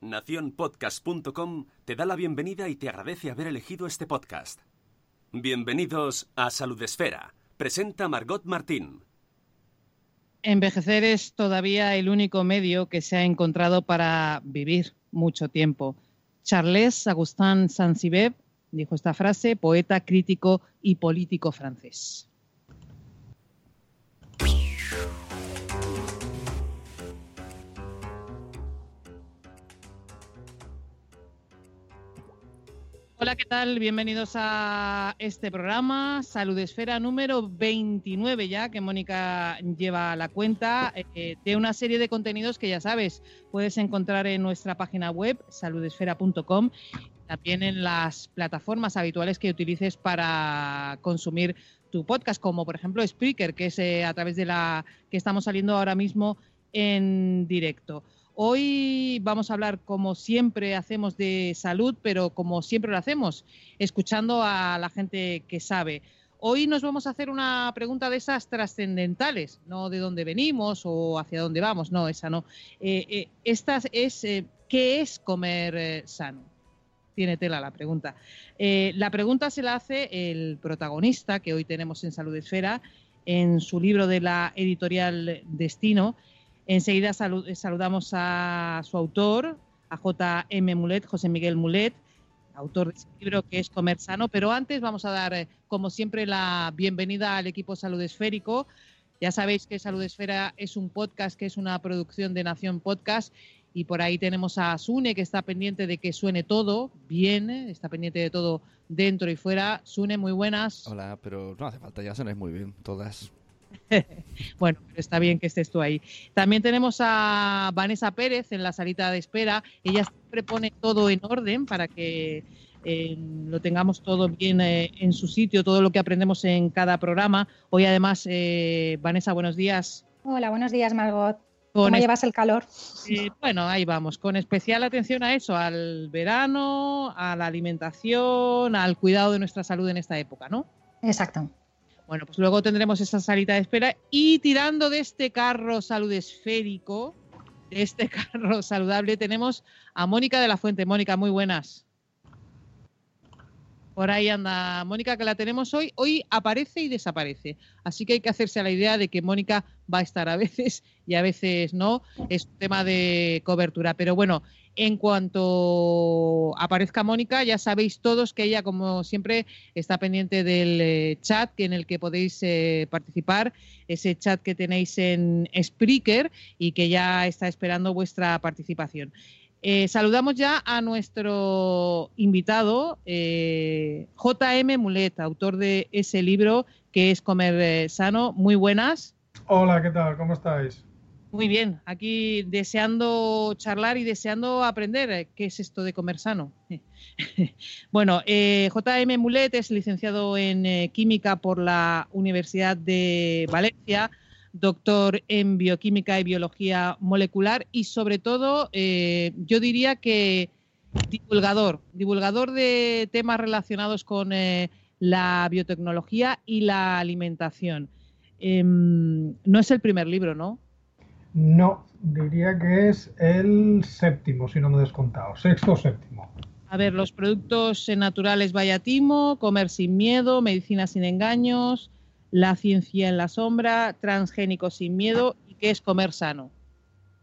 Nacionpodcast.com te da la bienvenida y te agradece haber elegido este podcast. Bienvenidos a Salud Esfera. Presenta Margot Martín. Envejecer es todavía el único medio que se ha encontrado para vivir mucho tiempo. Charles Augustin Saint-Cyber dijo esta frase, poeta, crítico y político francés. Hola, ¿qué tal? Bienvenidos a este programa, Salud Esfera número 29 ya, que Mónica lleva la cuenta eh, de una serie de contenidos que ya sabes, puedes encontrar en nuestra página web, saludesfera.com, también en las plataformas habituales que utilices para consumir tu podcast, como por ejemplo Spreaker, que es eh, a través de la que estamos saliendo ahora mismo en directo. Hoy vamos a hablar, como siempre hacemos, de salud, pero como siempre lo hacemos, escuchando a la gente que sabe. Hoy nos vamos a hacer una pregunta de esas trascendentales, no de dónde venimos o hacia dónde vamos, no, esa no. Eh, eh, esta es, eh, ¿qué es comer sano? Tiene tela la pregunta. La pregunta se la hace el protagonista que hoy tenemos en Salud Esfera, en su libro de la editorial Destino, Enseguida salu- saludamos a su autor, a J.M. Mulet, José Miguel Mulet, autor de ese libro que es Comer Sano. Pero antes vamos a dar, eh, como siempre, la bienvenida al equipo Salud Esférico. Ya sabéis que Salud Esfera es un podcast que es una producción de Nación Podcast. Y por ahí tenemos a Sune, que está pendiente de que suene todo bien, está pendiente de todo dentro y fuera. Sune, muy buenas. Hola, pero no hace falta, ya sonáis muy bien, todas. Bueno, pero está bien que estés tú ahí. También tenemos a Vanessa Pérez en la salita de espera. Ella siempre pone todo en orden para que eh, lo tengamos todo bien eh, en su sitio, todo lo que aprendemos en cada programa. Hoy además, eh, Vanessa, buenos días. Hola, buenos días, Margot. ¿Cómo llevas el calor? eh, bueno, ahí vamos, con especial atención a eso, al verano, a la alimentación, al cuidado de nuestra salud en esta época, ¿no? Exacto. Bueno, pues luego tendremos esa salita de espera y tirando de este carro salud esférico, de este carro saludable, tenemos a Mónica de la Fuente. Mónica, muy buenas. Por ahí anda Mónica, que la tenemos hoy. Hoy aparece y desaparece. Así que hay que hacerse a la idea de que Mónica va a estar a veces y a veces no. Es tema de cobertura. Pero bueno, en cuanto aparezca Mónica, ya sabéis todos que ella, como siempre, está pendiente del eh, chat en el que podéis eh, participar, ese chat que tenéis en Spreaker y que ya está esperando vuestra participación. Eh, saludamos ya a nuestro invitado, JM Mulet, autor de ese libro que es Comer Sano. Muy buenas. Hola, ¿qué tal? ¿Cómo estáis? Muy bien, aquí deseando charlar y deseando aprender eh, qué es esto de comer sano. bueno, eh, JM Mulet es licenciado en eh, Química por la Universidad de Valencia, doctor en Bioquímica y Biología Molecular y sobre todo yo diría que divulgador, divulgador de temas relacionados con la biotecnología y la alimentación. Em, no es el primer libro, ¿no? No, diría que es el séptimo, si no me he descontado. Sexto o séptimo. A ver, los productos naturales Bayatimo, Comer sin miedo, Medicina sin engaños, La ciencia en la sombra, Transgénico sin miedo y qué es comer sano.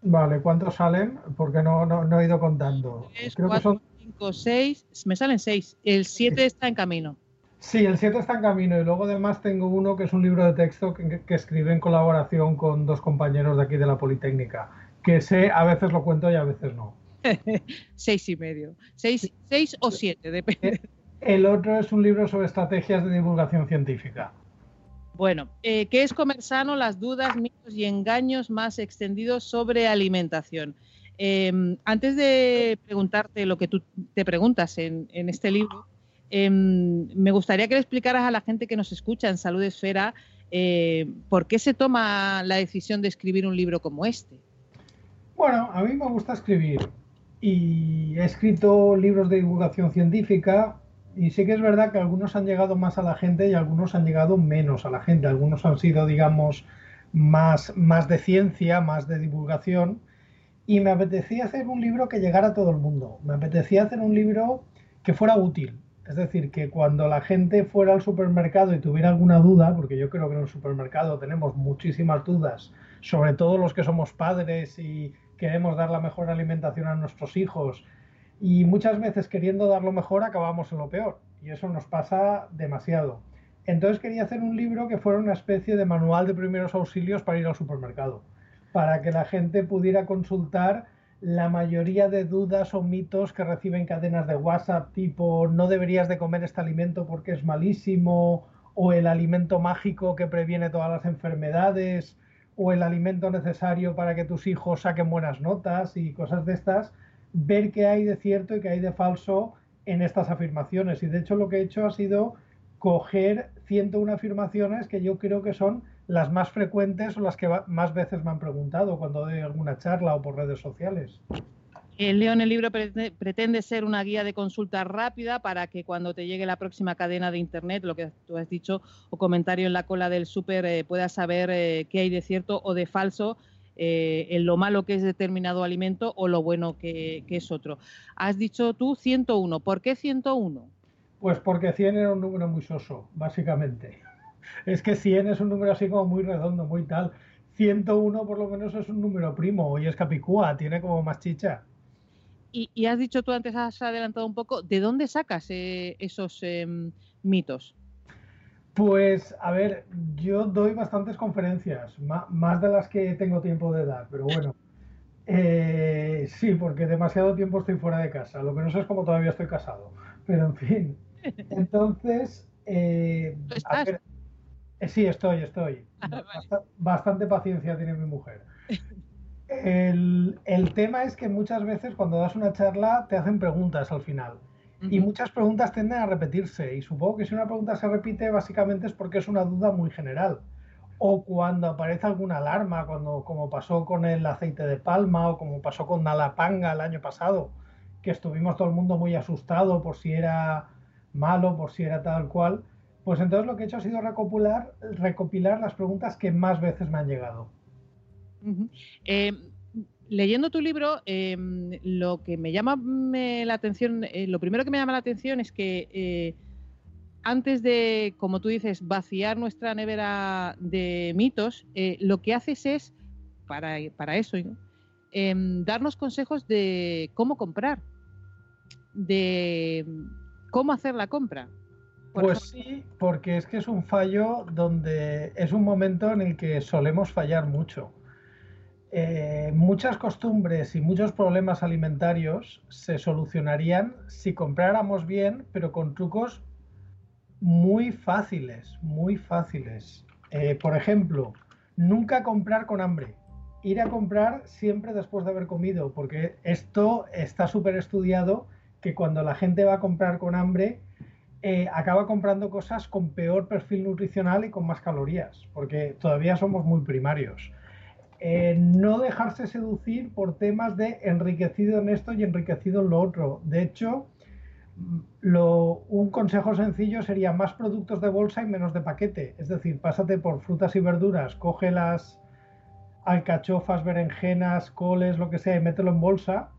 Vale, ¿cuántos salen? Porque no, no, no he ido contando. Tres, Creo que cuatro, son... cinco, seis, me salen seis. El siete está en camino. Sí, el 7 está en camino y luego además tengo uno que es un libro de texto que, que escribí en colaboración con dos compañeros de aquí de la Politécnica, que sé, a veces lo cuento y a veces no. seis y medio. Seis, seis o siete, depende. El otro es un libro sobre estrategias de divulgación científica. Bueno, eh, ¿qué es comer sano? Las dudas, mitos y engaños más extendidos sobre alimentación. Em, antes de preguntarte lo que tú te preguntas en, este libro, em, me gustaría que le explicaras a la gente que nos escucha en Salud Esfera eh, por qué se toma la decisión de escribir un libro como este. Bueno, a mí me gusta escribir y he escrito libros de divulgación científica y sí que es verdad que algunos han llegado más a la gente y algunos han llegado menos a la gente. Algunos han sido, digamos, más, más de ciencia, más de divulgación. Y me apetecía hacer un libro que llegara a todo el mundo. Me apetecía hacer un libro que fuera útil. Es decir, que cuando la gente fuera al supermercado y tuviera alguna duda, porque yo creo que en el supermercado tenemos muchísimas dudas, sobre todo los que somos padres y queremos dar la mejor alimentación a nuestros hijos y muchas veces queriendo dar lo mejor acabamos en lo peor y eso nos pasa demasiado. Entonces quería hacer un libro que fuera una especie de manual de primeros auxilios para ir al supermercado, para que la gente pudiera consultar la mayoría de dudas o mitos que reciben cadenas de WhatsApp tipo no deberías de comer este alimento porque es malísimo o el alimento mágico que previene todas las enfermedades o el alimento necesario para que tus hijos saquen buenas notas y cosas de estas ver qué hay de cierto y qué hay de falso en estas afirmaciones. Y de hecho lo que he hecho ha sido coger 101 afirmaciones que yo creo que son las más frecuentes o las que más veces me han preguntado cuando doy alguna charla o por redes sociales. El León, el libro pretende ser una guía de consulta rápida para que cuando te llegue la próxima cadena de Internet, lo que tú has dicho, o comentario en la cola del súper, eh, puedas saber eh, qué hay de cierto o de falso eh, en lo malo que es determinado alimento o lo bueno que, es otro. Has dicho tú 101. ¿Por qué 101? Pues porque 100 era un número muy soso, básicamente. Es que 100 es un número así como muy redondo, muy tal. 101 por lo menos es un número primo y es capicúa, tiene como más chicha. Y, has dicho tú antes, has adelantado un poco, ¿de dónde sacas eh, esos em, mitos? Pues, a ver, yo doy bastantes conferencias, más de las que tengo tiempo de dar, pero bueno. Eh, sí, porque demasiado tiempo estoy fuera de casa. Lo que no sé es cómo todavía estoy casado. Pero en fin. Entonces, eh, sí, estoy, estoy. Ah, bastante paciencia tiene mi mujer. El, el tema es que muchas veces cuando das una charla te hacen preguntas al final. Y muchas preguntas tienden a repetirse. Y supongo que si una pregunta se repite, básicamente es porque es una duda muy general. O cuando aparece alguna alarma, cuando, como pasó con el aceite de palma o como pasó con Nalapanga el año pasado, que estuvimos todo el mundo muy asustado por si era malo, por si era tal cual. Pues entonces lo que he hecho ha sido recopilar, recopilar las preguntas que más veces me han llegado. Leyendo tu libro, em, lo que me llama la atención, eh, lo primero que me llama la atención es que eh, antes de, como tú dices, vaciar nuestra nevera de mitos, eh, lo que haces es, para, para eso, em, darnos consejos de cómo comprar, de cómo hacer la compra. Pues sí, porque es que es un fallo donde es un momento en el que solemos fallar mucho. Eh, muchas costumbres y muchos problemas alimentarios se solucionarían si compráramos bien, pero con trucos muy fáciles, muy fáciles. Eh, por ejemplo, nunca comprar con hambre. Ir a comprar siempre después de haber comido, porque esto está súper estudiado que cuando la gente va a comprar con hambre, eh, acaba comprando cosas con peor perfil nutricional y con más calorías, porque todavía somos muy primarios. Eh, no dejarse seducir por temas de enriquecido en esto y enriquecido en lo otro. De hecho, un consejo sencillo sería más productos de bolsa y menos de paquete. Es decir, pásate por frutas y verduras, coge las alcachofas, berenjenas, coles, lo que sea, y mételo en bolsa,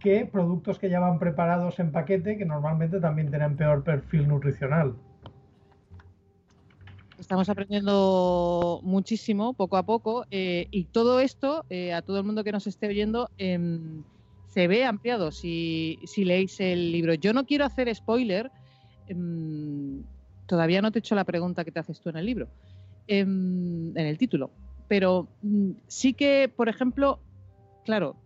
que productos que ya van preparados en paquete, que normalmente también tienen peor perfil nutricional. Estamos aprendiendo muchísimo, poco a poco, eh, y todo esto, eh, a todo el mundo que nos esté oyendo, em, se ve ampliado si, leéis el libro. Yo no quiero hacer spoiler, em, todavía no te he hecho la pregunta que te haces tú en el libro, em, en el título, pero mm, sí que, por ejemplo, claro,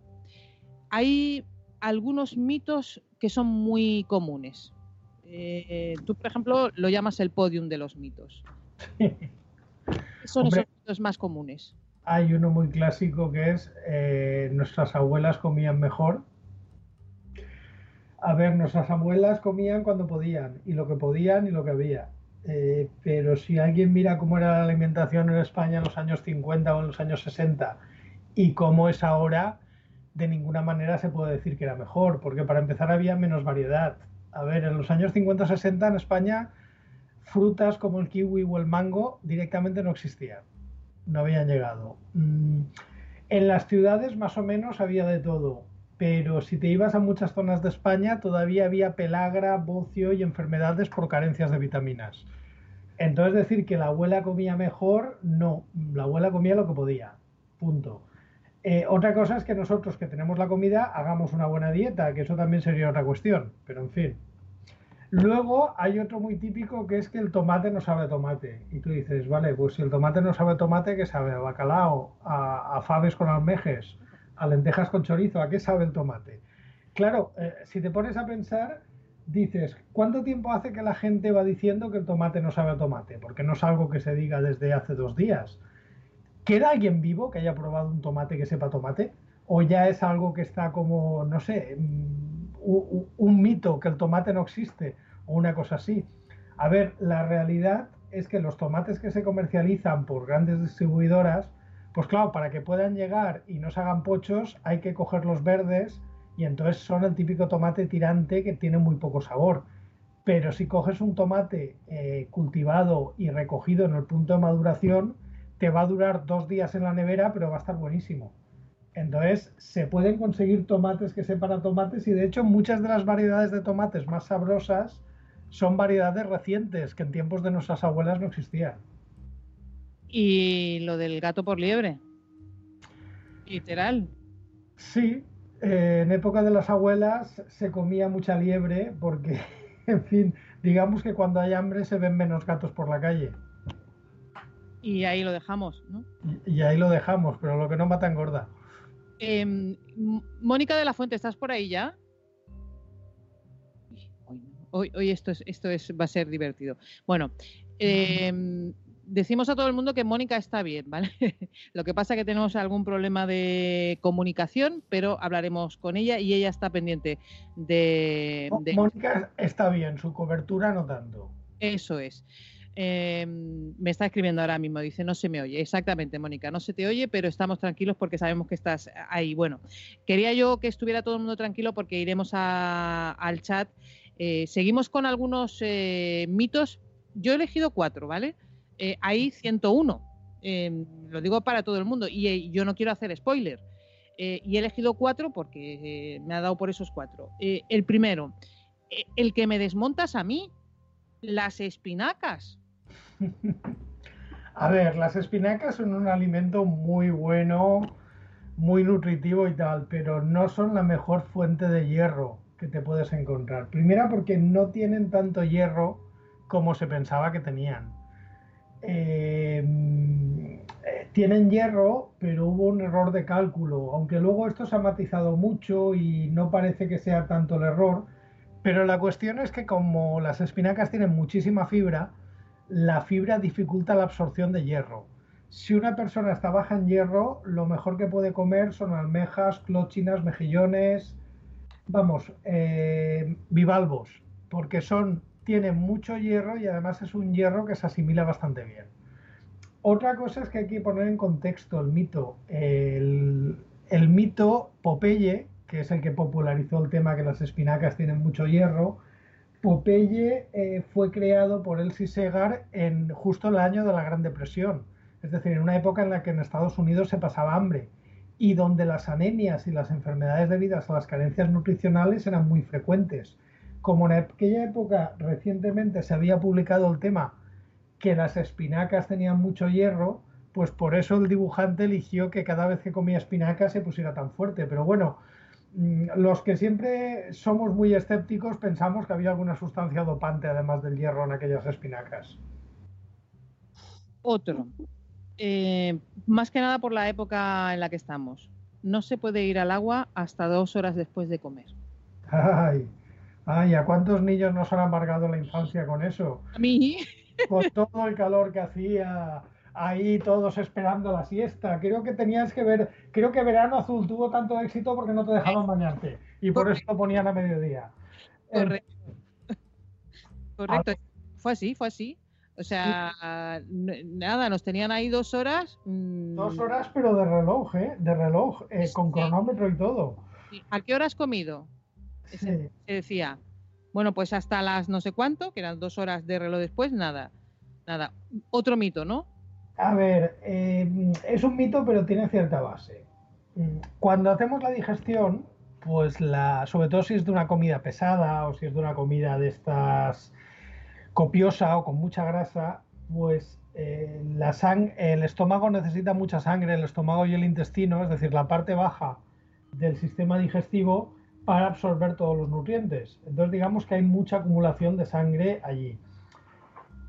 hay algunos mitos que son muy comunes. Eh, tú, por ejemplo, lo llamas el podium de los mitos. son Hombre, esos mitos más comunes? Hay uno muy clásico que es eh, nuestras abuelas comían mejor. A ver, nuestras abuelas comían cuando podían, y lo que podían y lo que había. Eh, pero si alguien mira cómo era la alimentación en España en los años 50 o en los años 60 y cómo es ahora, de ninguna manera se puede decir que era mejor, porque para empezar había menos variedad. A ver, en los años 50-60 en España frutas como el kiwi o el mango directamente no existían, no habían llegado. Mm, En las ciudades más o menos había de todo, pero si te ibas a muchas zonas de España todavía había pelagra, bocio y enfermedades por carencias de vitaminas. Entonces decir que la abuela comía mejor, no, la abuela comía lo que podía, punto. Eh, otra cosa es que nosotros que tenemos la comida hagamos una buena dieta, que eso también sería otra cuestión, pero en fin. Luego hay otro muy típico que es que el tomate no sabe tomate. Y tú dices, vale, pues si el tomate no sabe tomate, ¿qué sabe? A bacalao, a, a faves con almejes, a lentejas con chorizo, ¿a qué sabe el tomate? Claro, eh, si te pones a pensar, dices, ¿cuánto tiempo hace que la gente va diciendo que el tomate no sabe a tomate? Porque no es algo que se diga desde hace dos días. ¿Queda alguien vivo que haya probado un tomate que sepa tomate? ¿O ya es algo que está como, no sé, mm, un mito, que el tomate no existe? O una cosa así. A ver, la realidad es que los tomates que se comercializan por grandes distribuidoras, pues claro, para que puedan llegar y no se hagan pochos, hay que coger los verdes y entonces son el típico tomate tirante que tiene muy poco sabor. Pero si coges un tomate eh, cultivado y recogido en el punto de maduración, te va a durar dos días en la nevera, pero va a estar buenísimo. Entonces, se pueden conseguir tomates que sepan tomates y de hecho muchas de las variedades de tomates más sabrosas son variedades recientes que en tiempos de nuestras abuelas no existían. Y lo del gato por liebre. Literal. Sí, eh, en época de las abuelas se comía mucha liebre porque, en fin, digamos que cuando hay hambre se ven menos gatos por la calle. Y ahí lo dejamos, ¿no? Y, y ahí lo dejamos, pero lo que no mata engorda. M- Mónica de la Fuente, ¿estás por ahí ya? Hoy, hoy, esto, es, esto es, va a ser divertido. Bueno, em, decimos a todo el mundo que Mónica está bien, ¿vale? Lo que pasa es que tenemos algún problema de comunicación, pero hablaremos con ella y ella está pendiente de... De- Mónica está bien, su cobertura no tanto. Eso es. Eh, me está escribiendo ahora mismo, dice, no se me oye. Exactamente, Mónica, no se te oye, pero estamos tranquilos porque sabemos que estás ahí. Bueno, quería yo que estuviera todo el mundo tranquilo porque iremos al chat. Eh, seguimos con algunos eh, mitos. Yo he elegido cuatro, ¿vale? Eh, hay 101. Eh, lo digo para todo el mundo y yo no quiero hacer spoiler. Y he elegido cuatro porque me ha dado por esos cuatro. El primero, el que me desmontas a mí, las espinacas. A ver, las espinacas son un alimento muy bueno, muy nutritivo y tal, pero no son la mejor fuente de hierro que te puedes encontrar. Primera porque no tienen tanto hierro como se pensaba que tenían. Eh, eh, tienen hierro, pero hubo un error de cálculo, aunque luego esto se ha matizado mucho y no parece que sea tanto el error, pero la cuestión es que como las espinacas tienen muchísima fibra, la fibra dificulta la absorción de hierro. Si una persona está baja en hierro, lo mejor que puede comer son almejas, clochinas, mejillones, vamos, eh, bivalvos, porque son, tienen mucho hierro y además es un hierro que se asimila bastante bien. Otra cosa es que hay que poner en contexto el mito. El, el mito Popeye, que es el que popularizó el tema que las espinacas tienen mucho hierro, Popeye eh, fue creado por Elsie Segar en justo el año de la Gran Depresión, es decir, en una época en la que en Estados Unidos se pasaba hambre y donde las anemias y las enfermedades debidas a las carencias nutricionales eran muy frecuentes. Como en aquella época recientemente se había publicado el tema que las espinacas tenían mucho hierro, pues por eso el dibujante eligió que cada vez que comía espinacas se pusiera tan fuerte. Pero bueno, los que siempre somos muy escépticos pensamos que había alguna sustancia dopante además del hierro en aquellas espinacas. Otro. Eh, más que nada por la época en la que estamos. No se puede ir al agua hasta dos horas después de comer. Ay, ay, ¿a cuántos niños nos han amargado la infancia con eso? A mí, Con todo el calor que hacía. Ahí todos esperando la siesta. Creo que tenías que ver, creo que Verano Azul tuvo tanto éxito porque no te dejaban bañarte y por eso lo ponían a mediodía. Correcto. Correcto. Fue así, fue así. O sea, nada, nos tenían ahí dos horas. Mm. Dos horas, pero de reloj, ¿eh? De reloj, eh, con cronómetro y todo. ¿A qué hora has comido? Se decía. Bueno, pues hasta las no sé cuánto, que eran dos horas de reloj después, nada. Nada. Otro mito, ¿no? A ver, eh, es un mito, pero tiene cierta base. Mm, cuando hacemos la digestión, pues la, sobre todo si es de una comida pesada o si es de una comida de estas copiosa o con mucha grasa, pues eh, la el estómago necesita mucha sangre, el estómago y el intestino, es decir, la parte baja del sistema digestivo, para absorber todos los nutrientes. Entonces digamos que hay mucha acumulación de sangre allí.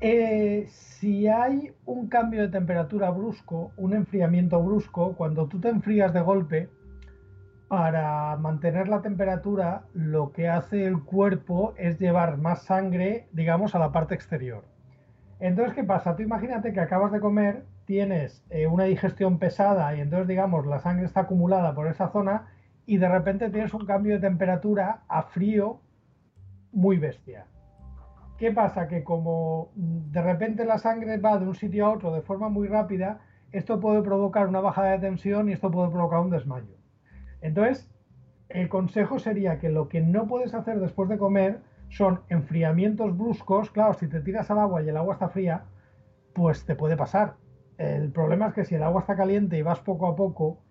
Eh, si hay un cambio de temperatura brusco, un enfriamiento brusco, cuando tú te enfrías de golpe, para mantener la temperatura, lo que hace el cuerpo es llevar más sangre, digamos, a la parte exterior. Entonces, ¿qué pasa? Tú imagínate que acabas de comer, tienes eh, una digestión pesada y entonces, digamos, la sangre está acumulada por esa zona y de repente tienes un cambio de temperatura a frío muy bestia. ¿Qué pasa? Que como de repente la sangre va de un sitio a otro de forma muy rápida, esto puede provocar una bajada de tensión y esto puede provocar un desmayo. Entonces, el consejo sería que lo que no puedes hacer después de comer son enfriamientos bruscos. Claro, si te tiras al agua y el agua está fría, pues te puede pasar. El problema es que si el agua está caliente y vas poco a poco,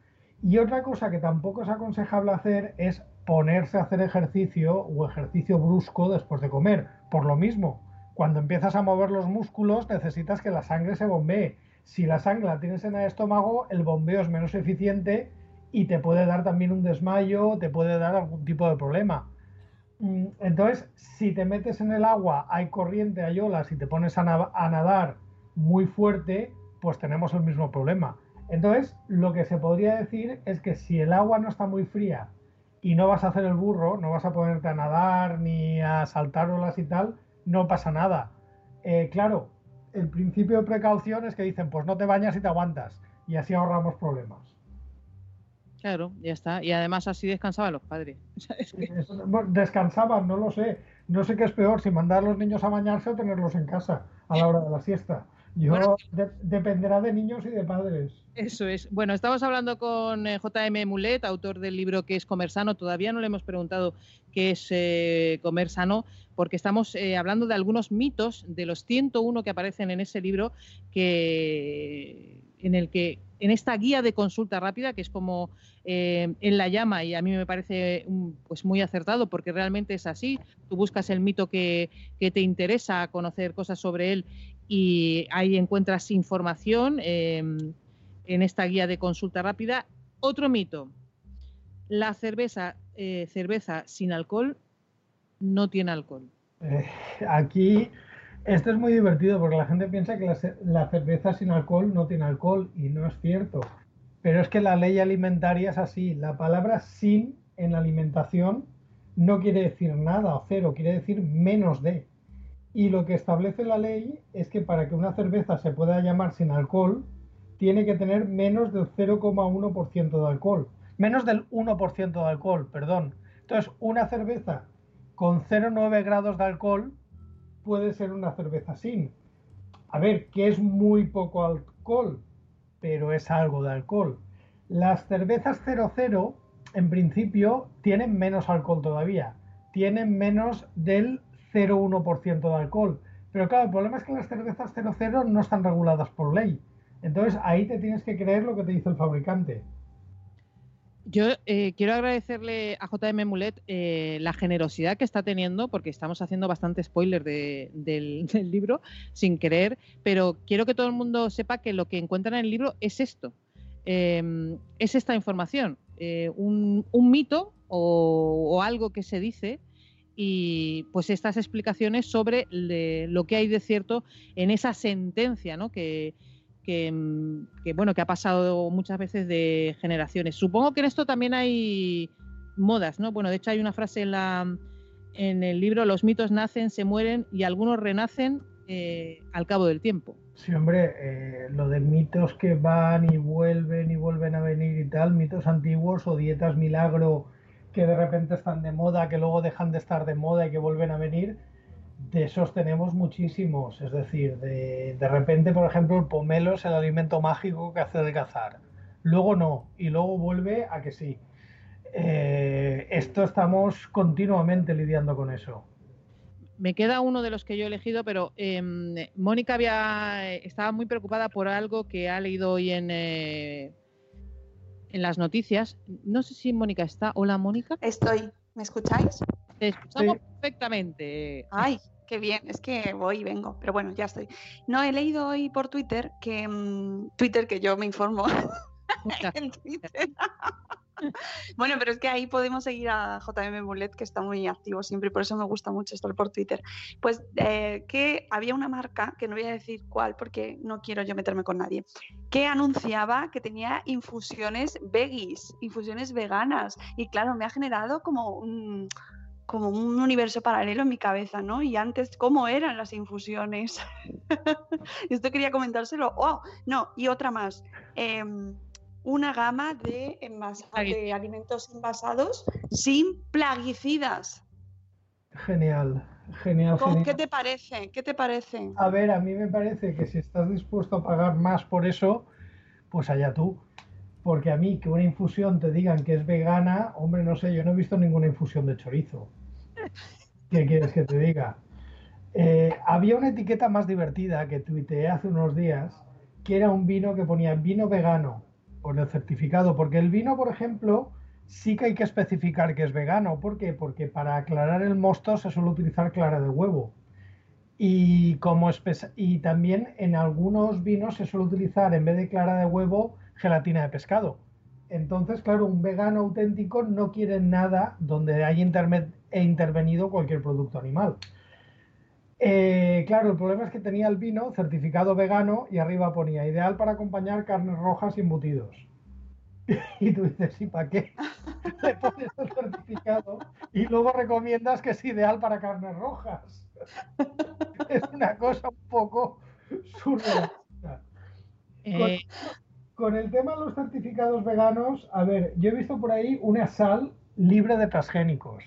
y otra cosa que tampoco es aconsejable hacer es ponerse a hacer ejercicio o ejercicio brusco después de comer. Por lo mismo, cuando empiezas a mover los músculos necesitas que la sangre se bombee. Si la sangre la tienes en el estómago, el bombeo es menos eficiente y te puede dar también un desmayo, te puede dar algún tipo de problema. Mm, entonces, si te metes en el agua, hay corriente, hay olas y te pones a, nadar muy fuerte, pues tenemos el mismo problema. Entonces, lo que se podría decir es que si el agua no está muy fría y no vas a hacer el burro, no vas a ponerte a nadar ni a saltar olas y tal, no pasa nada. Eh, claro, el principio de precaución es que dicen, pues no te bañas y te aguantas, y así ahorramos problemas. Claro, ya está. Y además así descansaban los padres. descansaban, no lo sé. No sé qué es peor, si mandar a los niños a bañarse o tenerlos en casa a la hora de la siesta. Yo dependerá de niños y de padres. Eso es. Bueno, estamos hablando con eh, JM Mulet, autor del libro que es Comer Sano. Todavía no le hemos preguntado qué es eh, Comer Sano, porque estamos eh, hablando de algunos mitos de los 101 que aparecen en ese libro que en el que en esta guía de consulta rápida, que es como eh, en la llama, y a mí me parece pues muy acertado, porque realmente es así. Tú buscas el mito que, te interesa, conocer cosas sobre él, y ahí encuentras información em, en esta guía de consulta rápida. Otro mito, la cerveza, eh, cerveza sin alcohol no tiene alcohol. Eh, aquí esto es muy divertido porque la gente piensa que la, cerveza sin alcohol no tiene alcohol y no es cierto. Pero es que la ley alimentaria es así. La palabra sin en la alimentación no quiere decir nada o cero, quiere decir menos de. Y lo que establece la ley es que para que una cerveza se pueda llamar sin alcohol, tiene que tener menos del 0,1% de alcohol. Menos del 1% de alcohol, perdón. Entonces, una cerveza con 0,9 grados de alcohol puede ser una cerveza sin. A ver, que es muy poco alcohol, pero es algo de alcohol. Las cervezas 00, en principio, tienen menos alcohol todavía. Tienen menos del 0,1% de alcohol. Pero claro, el problema es que las cervezas 00 no están reguladas por ley. Entonces ahí te tienes que creer lo que te dice el fabricante. Yo eh, quiero agradecerle a JM Mulet eh, la generosidad que está teniendo, porque estamos haciendo bastante spoiler del, libro sin querer, pero quiero que todo el mundo sepa que lo que encuentran en el libro es esto, em, es esta información, eh, un, mito o, algo que se dice y pues estas explicaciones sobre lo que hay de cierto en esa sentencia ¿no? que, Mm, que, bueno, que ha pasado muchas veces de generaciones. Supongo que en esto también hay modas, ¿no? Bueno, de hecho hay una frase en la en el libro Los mitos nacen, se mueren y algunos renacen eh, al cabo del tiempo. Sí, hombre, eh, lo de mitos que van y vuelven y vuelven a venir y tal, mitos antiguos o dietas milagro que de repente están de moda, que luego dejan de estar de moda y que vuelven a venir, de esos tenemos muchísimos. Es decir, de, de repente, por ejemplo, el pomelo es el alimento mágico que hace de cazar. Luego no, y luego vuelve a que sí. Eh, esto estamos continuamente lidiando con eso. Me queda uno de los que yo he elegido, pero eh, Mónica había estaba muy preocupada por algo que ha leído hoy en, eh, en las noticias. No sé si Mónica está. Hola, Mónica. Estoy. ¿Me escucháis? Te escuchamos sí. perfectamente. Ay, qué bien. Es que voy y vengo. Pero bueno, ya estoy. No, he leído hoy por Twitter que. Mmm, Twitter, que yo me informo. en Twitter. bueno, pero es que ahí podemos seguir a JM Bullet, que está muy activo siempre, y por eso me gusta mucho estar por Twitter. Pues eh, que había una marca, que no voy a decir cuál, porque no quiero yo meterme con nadie, que anunciaba que tenía infusiones veggies, infusiones veganas. Y claro, me ha generado como un, como un universo paralelo en mi cabeza, ¿no? Y antes, ¿cómo eran las infusiones? Esto quería comentárselo. Oh, no, y otra más. Eh, una gama de, alimentos envasados sin plaguicidas. Genial, genial, genial. ¿Qué te parece? ¿Qué te parece? A ver, a mí me parece que si estás dispuesto a pagar más por eso, pues allá tú. Porque a mí que una infusión te digan que es vegana, hombre, no sé, yo no he visto ninguna infusión de chorizo. ¿Qué quieres que te diga? Eh, había una etiqueta más divertida que tuiteé hace unos días, que era un vino que ponía vino vegano por el certificado, porque el vino, por ejemplo, sí que hay que especificar que es vegano. ¿Por qué? Porque para aclarar el mosto se suele utilizar clara de huevo. Y, como y también en algunos vinos se suele utilizar, en vez de clara de huevo, gelatina de pescado. Entonces, claro, un vegano auténtico no quiere nada donde haya intervenido cualquier producto animal. Eh, claro, el problema es que tenía el vino certificado vegano y arriba ponía ideal para acompañar carnes rojas y embutidos. Y tú dices, ¿y para qué? Le pones el certificado y luego recomiendas que es ideal para carnes rojas. Es una cosa un poco surrealista. Eh... Con, con el tema de los certificados veganos, a ver, yo he visto por ahí una sal libre de transgénicos.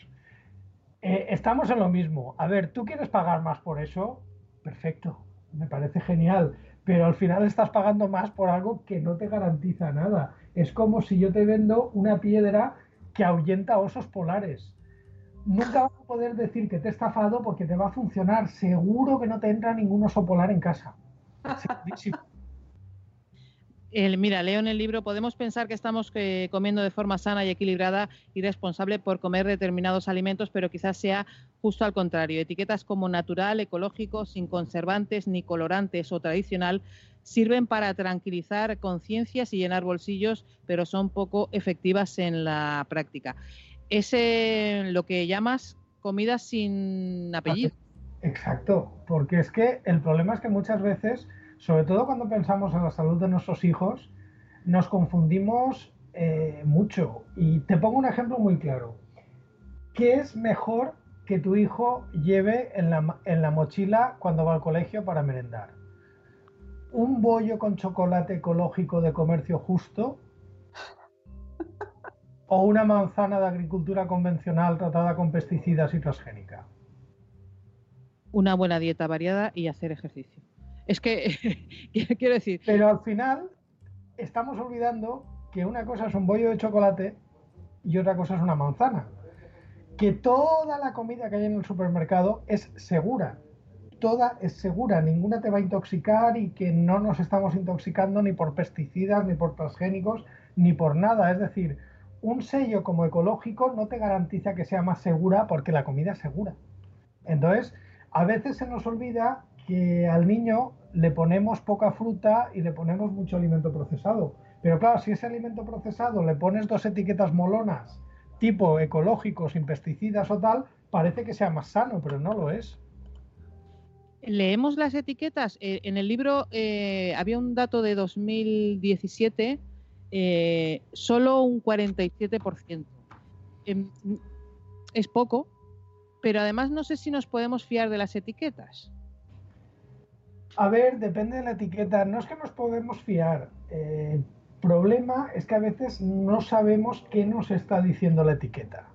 Eh, estamos en lo mismo. A ver, ¿tú quieres pagar más por eso? Perfecto, me parece genial. Pero al final estás pagando más por algo que no te garantiza nada. Es como si yo te vendo una piedra que ahuyenta osos polares. Nunca vas a poder decir que te he estafado porque te va a funcionar. Seguro que no te entra ningún oso polar en casa. Segurísimo. Mira, leo en el libro, podemos pensar que estamos eh, comiendo de forma sana y equilibrada y responsable por comer determinados alimentos, pero quizás sea justo al contrario. Etiquetas como natural, ecológico, sin conservantes ni colorantes o tradicional sirven para tranquilizar conciencias y llenar bolsillos, pero son poco efectivas en la práctica. Es eh, lo que llamas comida sin apellido. Exacto, porque es que el problema es que muchas veces sobre todo cuando pensamos en la salud de nuestros hijos, nos confundimos eh, mucho. Y te pongo un ejemplo muy claro. ¿Qué es mejor que tu hijo lleve en la, en la mochila cuando va al colegio para merendar? ¿Un bollo con chocolate ecológico de comercio justo? ¿O una manzana de agricultura convencional tratada con pesticidas y transgénica? Una buena dieta variada y hacer ejercicio. Es que, quiero decir... Pero al final estamos olvidando que una cosa es un bollo de chocolate y otra cosa es una manzana. Que toda la comida que hay en el supermercado es segura. Toda es segura, ninguna te va a intoxicar y que no nos estamos intoxicando ni por pesticidas, ni por transgénicos, ni por nada. Es decir, un sello como ecológico no te garantiza que sea más segura porque la comida es segura. Entonces, a veces se nos olvida que al niño le ponemos poca fruta y le ponemos mucho alimento procesado. Pero claro, si ese alimento procesado le pones dos etiquetas molonas, tipo ecológico, sin pesticidas o tal, parece que sea más sano, pero no lo es. Leemos las etiquetas. Eh, en el libro eh, había un dato de 2017, eh, solo un 47%. Eh, es poco, pero además no sé si nos podemos fiar de las etiquetas. A ver, depende de la etiqueta. No es que nos podemos fiar. El problema es que a veces no sabemos qué nos está diciendo la etiqueta.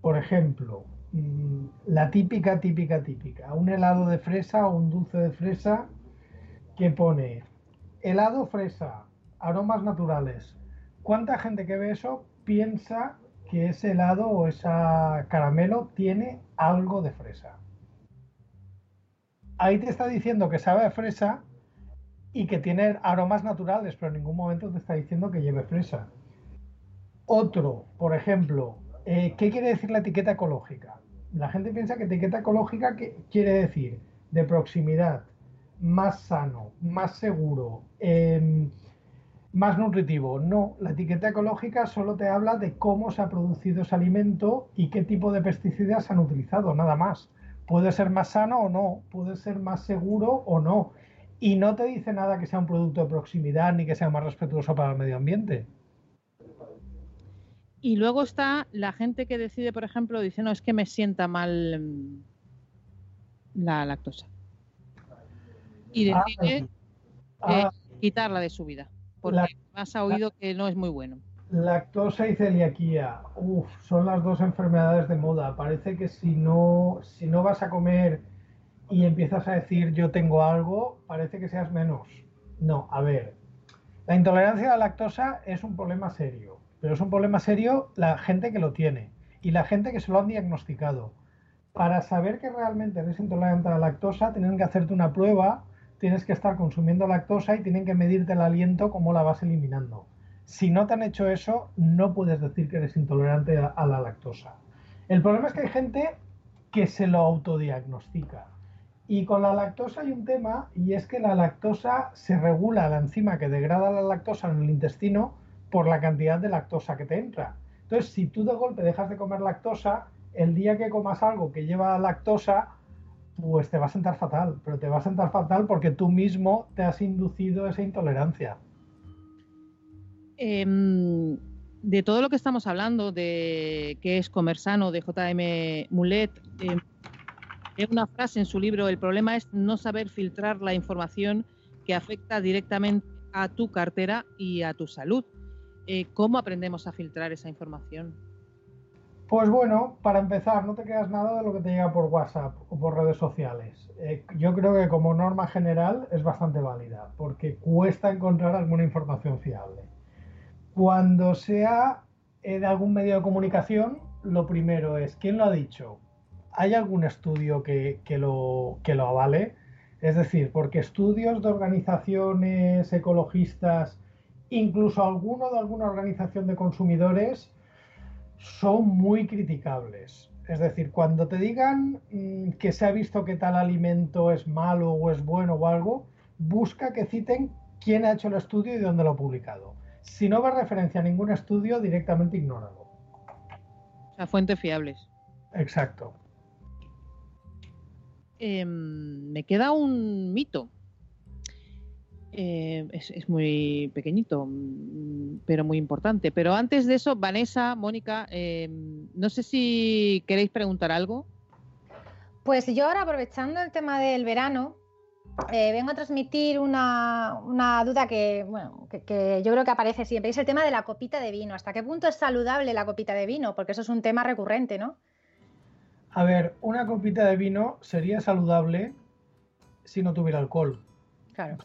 Por ejemplo, mm, la típica, típica, típica. Un helado de fresa o un dulce de fresa que pone helado fresa, aromas naturales. ¿Cuánta gente que ve eso piensa que ese helado o ese caramelo tiene algo de fresa? Ahí te está diciendo que sabe a fresa y que tiene aromas naturales, pero en ningún momento te está diciendo que lleve fresa. Otro, por ejemplo, eh, ¿qué quiere decir la etiqueta ecológica? La gente piensa que etiqueta ecológica quiere decir de proximidad, más sano, más seguro, em, más nutritivo. No, la etiqueta ecológica solo te habla de cómo se ha producido ese alimento y qué tipo de pesticidas se han utilizado, nada más. Puede ser más sano o no, puede ser más seguro o no. Y no te dice nada que sea un producto de proximidad ni que sea más respetuoso para el medio ambiente. Y luego está la gente que decide, por ejemplo, dice, no, es que me sienta mal mm, la lactosa. Y ah, decide ah. quitarla de su vida, porque más ha oído que no es muy bueno. Lactosa y celiaquía, Uf, son las dos enfermedades de moda. Parece que si no, si no vas a comer y empiezas a decir yo tengo algo, parece que seas menos. No, a ver, la intolerancia a la lactosa es un problema serio, pero es un problema serio la gente que lo tiene y la gente que se lo han diagnosticado. Para saber que realmente eres intolerante a la lactosa, tienen que hacerte una prueba, tienes que estar consumiendo lactosa y tienen que medirte el aliento cómo la vas eliminando. Si no te han hecho eso, no puedes decir que eres intolerante a, la lactosa. El problema es que hay gente que se lo autodiagnostica. Y con la lactosa hay un tema, y es que la lactosa se regula la enzima que degrada la lactosa en el intestino por la cantidad de lactosa que te entra. Entonces, si tú de golpe dejas de comer lactosa, el día que comas algo que lleva lactosa, pues te va a sentar fatal, pero te va a sentar fatal porque tú mismo te has inducido esa intolerancia. Em, de todo lo que estamos hablando, de qué es comer sano, de JM Mulet, eh, una frase en su libro, el problema es no saber filtrar la información que afecta directamente a tu cartera y a tu salud. Eh, ¿Cómo aprendemos a filtrar esa información? Pues bueno, para empezar, no te quedas nada de lo que te llega por WhatsApp o por redes sociales. Eh, yo creo que como norma general es bastante válida, porque cuesta encontrar alguna información fiable. Cuando sea de algún medio de comunicación, lo primero es, ¿quién lo ha dicho? ¿Hay algún estudio que, lo, que avale? Es decir, porque estudios de organizaciones ecologistas, incluso alguno de alguna organización de consumidores, son muy criticables. Es decir, cuando te digan mm, que se ha visto que tal alimento es malo o es bueno o algo, busca que citen quién ha hecho el estudio y dónde lo ha publicado. Si no va referencia a ningún estudio, directamente ignóralo. A fuentes fiables. Exacto. Em, me queda un mito. Eh, es, muy pequeñito, mm, pero muy importante. Pero antes de eso, Vanessa, Mónica, em, no sé si queréis preguntar algo. Pues yo ahora, aprovechando el tema del verano, eh, vengo a transmitir una, duda que, bueno, que, yo creo que aparece siempre, es el tema de la copita de vino. ¿Hasta qué punto es saludable la copita de vino? Porque eso es un tema recurrente, ¿no? A ver, una copita de vino sería saludable si no tuviera alcohol. Claro.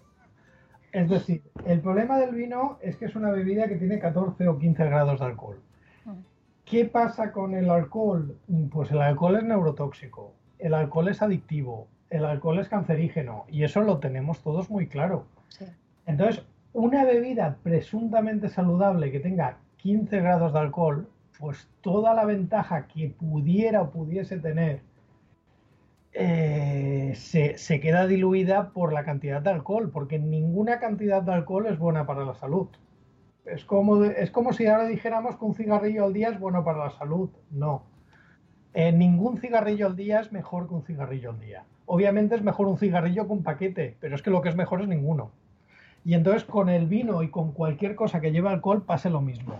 Es decir, el problema del vino es que es una bebida que tiene 14 o 15 grados de alcohol. Mm. ¿Qué pasa con el alcohol? Pues el alcohol es neurotóxico, el alcohol es adictivo, el alcohol es cancerígeno y eso lo tenemos todos muy claro. Entonces, una bebida presuntamente saludable que tenga 15 grados de alcohol, pues toda la ventaja que pudiera o pudiese tener eh, se, queda diluida por la cantidad de alcohol, porque ninguna cantidad de alcohol es buena para la salud. Es como, es como si ahora dijéramos que un cigarrillo al día es bueno para la salud. No. Eh, ningún cigarrillo al día es mejor que un cigarrillo al día. Obviamente es mejor un cigarrillo que un paquete, pero es que lo que es mejor es ninguno. Y entonces con el vino y con cualquier cosa que lleve alcohol pase lo mismo.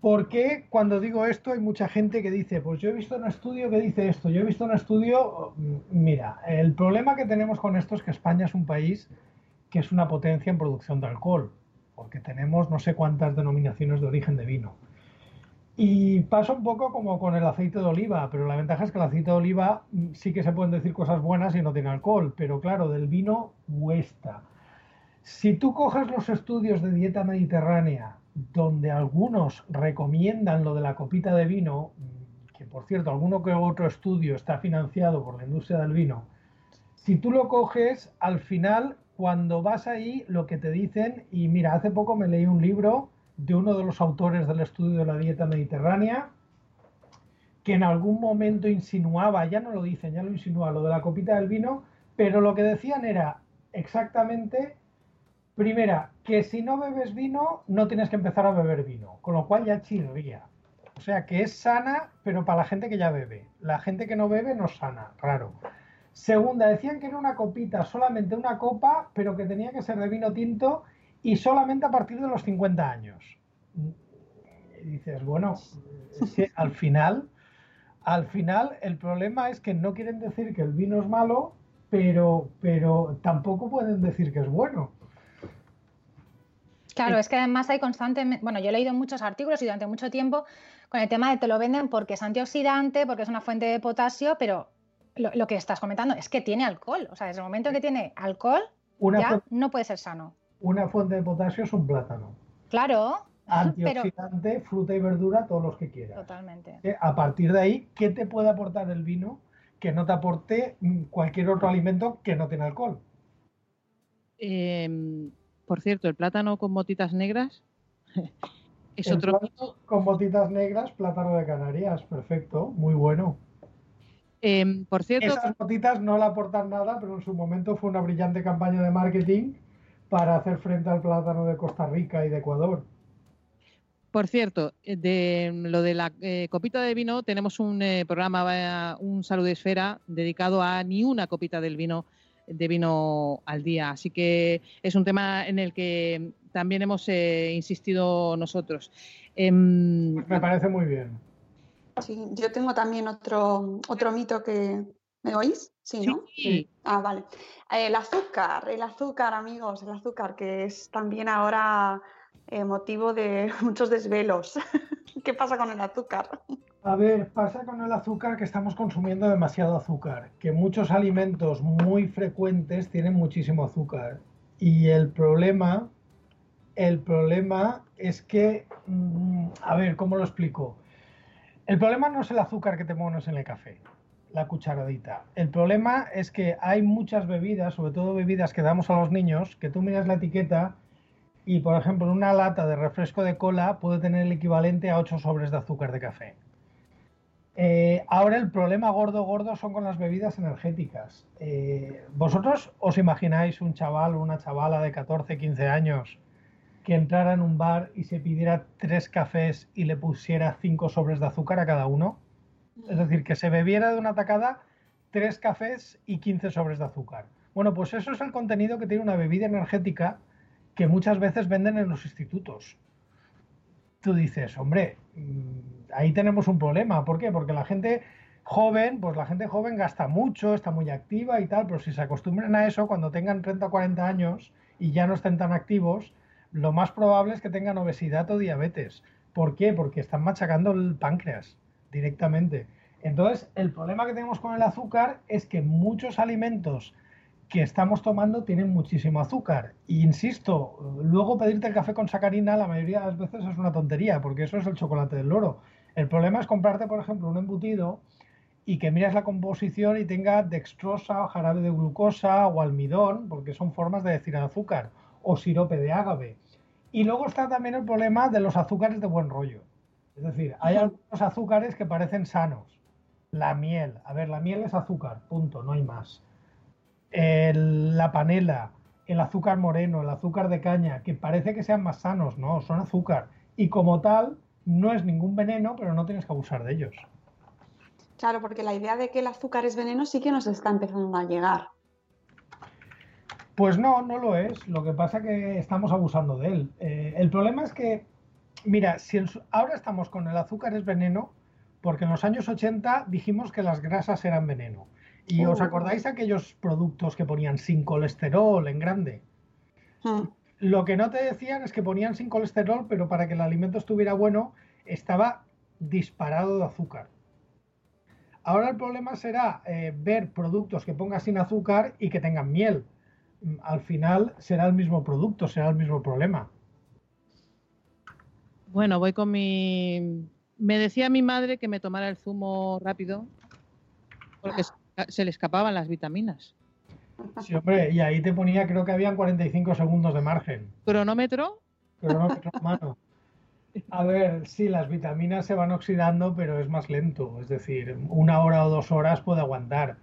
¿Por qué cuando digo esto hay mucha gente que dice, pues yo he visto un estudio que dice esto, yo he visto un estudio, mm, mira, el problema que tenemos con esto es que España es un país que es una potencia en producción de alcohol, porque tenemos no sé cuántas denominaciones de origen de vino. Y pasa un poco como con el aceite de oliva, pero la ventaja es que el aceite de oliva mm, sí que se pueden decir cosas buenas y no tiene alcohol, pero claro, del vino cuesta. Si tú coges los estudios de dieta mediterránea, donde algunos recomiendan lo de la copita de vino, mm, que por cierto, alguno que otro estudio está financiado por la industria del vino, si tú lo coges, al final, cuando vas ahí, lo que te dicen, y mira, hace poco me leí un libro de uno de los autores del estudio de la dieta mediterránea, que en algún momento insinuaba, ya no lo dicen, ya lo insinúa, lo de la copita del vino, pero lo que decían era exactamente, primera, que si no bebes vino, no tienes que empezar a beber vino, con lo cual ya chirría. O sea, que es sana, pero para la gente que ya bebe. La gente que no bebe no sana, raro. Segunda, decían que era una copita, solamente una copa, pero que tenía que ser de vino tinto y solamente a partir de los 50 años. Y dices, bueno, al final, al final el problema es que no quieren decir que el vino es malo, pero, pero tampoco pueden decir que es bueno. Claro, es que además hay constantemente, bueno, yo he leído muchos artículos y durante mucho tiempo con el tema de te lo venden porque es antioxidante, porque es una fuente de potasio, pero lo, que estás comentando es que tiene alcohol. O sea, desde el momento en que tiene alcohol, ya no puede ser sano una fuente de potasio es un plátano. Claro. Antioxidante, fruta y verdura, todos los que quieras. Totalmente. Eh, a partir de ahí, ¿qué te puede aportar el vino que no te aporte mm, cualquier otro alimento que no tiene alcohol? Em, por cierto, el plátano con motitas negras es otro. Con motitas negras, plátano de Canarias, perfecto, muy bueno. Em, por cierto. Esas motitas no le aportan nada, pero en su momento fue una brillante campaña de marketing para hacer frente al plátano de Costa Rica y de Ecuador. Por cierto, eh, de lo de la eh, copita de vino, tenemos un eh, programa, un Salud de Esfera, dedicado a ni una copita del vino de vino al día. Así que es un tema en el que también hemos insistido nosotros. Em, Me parece muy bien. Sí, yo tengo también otro, otro mito que, ¿Me oís? Sí, ¿no? Sí. Ah, vale. El azúcar, el azúcar, amigos, el azúcar, que es también ahora eh, motivo de muchos desvelos. ¿Qué pasa con el azúcar? A ver, pasa con el azúcar que estamos consumiendo demasiado azúcar, que muchos alimentos muy frecuentes tienen muchísimo azúcar. Y el problema, el problema es que, mm, a ver, ¿cómo lo explico? El problema no es el azúcar que te pones en el café la cucharadita. El problema es que hay muchas bebidas, sobre todo bebidas que damos a los niños, que tú miras la etiqueta y, por ejemplo, una lata de refresco de cola puede tener el equivalente a 8 sobres de azúcar de café. Eh, ahora el problema gordo, gordo son con las bebidas energéticas. Eh, ¿Vosotros os imagináis un chaval o una chavala de 14, 15 años que entrara en un bar y se pidiera tres cafés y le pusiera cinco sobres de azúcar a cada uno? Es decir, que se bebiera de una tacada tres cafés y 15 sobres de azúcar. Bueno, pues eso es el contenido que tiene una bebida energética que muchas veces venden en los institutos. Tú dices, hombre, mm, ahí tenemos un problema. ¿Por qué? Porque la gente joven, pues la gente joven gasta mucho, está muy activa y tal, pero si se acostumbran a eso, cuando tengan 30 o 40 años y ya no estén tan activos, lo más probable es que tengan obesidad o diabetes. ¿Por qué? Porque están machacando el páncreas directamente. Entonces, el problema que tenemos con el azúcar es que muchos alimentos que estamos tomando tienen muchísimo azúcar. E insisto, luego pedirte el café con sacarina la mayoría de las veces es una tontería, porque eso es el chocolate del loro. El problema es comprarte, por ejemplo, un embutido y que miras la composición y tenga dextrosa o jarabe de glucosa o almidón, porque son formas de decir azúcar, o sirope de ágave. Y luego está también el problema de los azúcares de buen rollo. Es decir, hay algunos azúcares que parecen sanos. La miel, a ver, la miel es azúcar, punto, no hay más. la panela, el azúcar moreno, el azúcar de caña, que parece que sean más sanos, no, son azúcar. Y como tal, no es ningún veneno, pero no tienes que abusar de ellos. Claro, porque la idea de que el azúcar es veneno sí que nos está empezando a llegar. Pues no, no lo es. Lo que pasa es que estamos abusando de él. Eh, el problema es que Mira, si ahora estamos con el azúcar es veneno, porque en los años 80 dijimos que las grasas eran veneno. ¿Y os oh. acordáis aquellos productos que ponían sin colesterol en grande? Hmm. Lo que no te decían es que ponían sin colesterol, pero para que el alimento estuviera bueno, estaba disparado de azúcar. Ahora el problema será eh, ver productos que pongan sin azúcar y que tengan miel. Mm, al final será el mismo producto, será el mismo problema. Bueno, voy con mi... Me decía mi madre que me tomara el zumo rápido porque se le escapaban las vitaminas. Sí, hombre, y ahí te ponía, creo que habían 45 segundos de margen. ¿Cronómetro? Cronómetro mano. A ver, sí, las vitaminas se van oxidando, pero es más lento. Es decir, una hora o dos horas puede aguantar.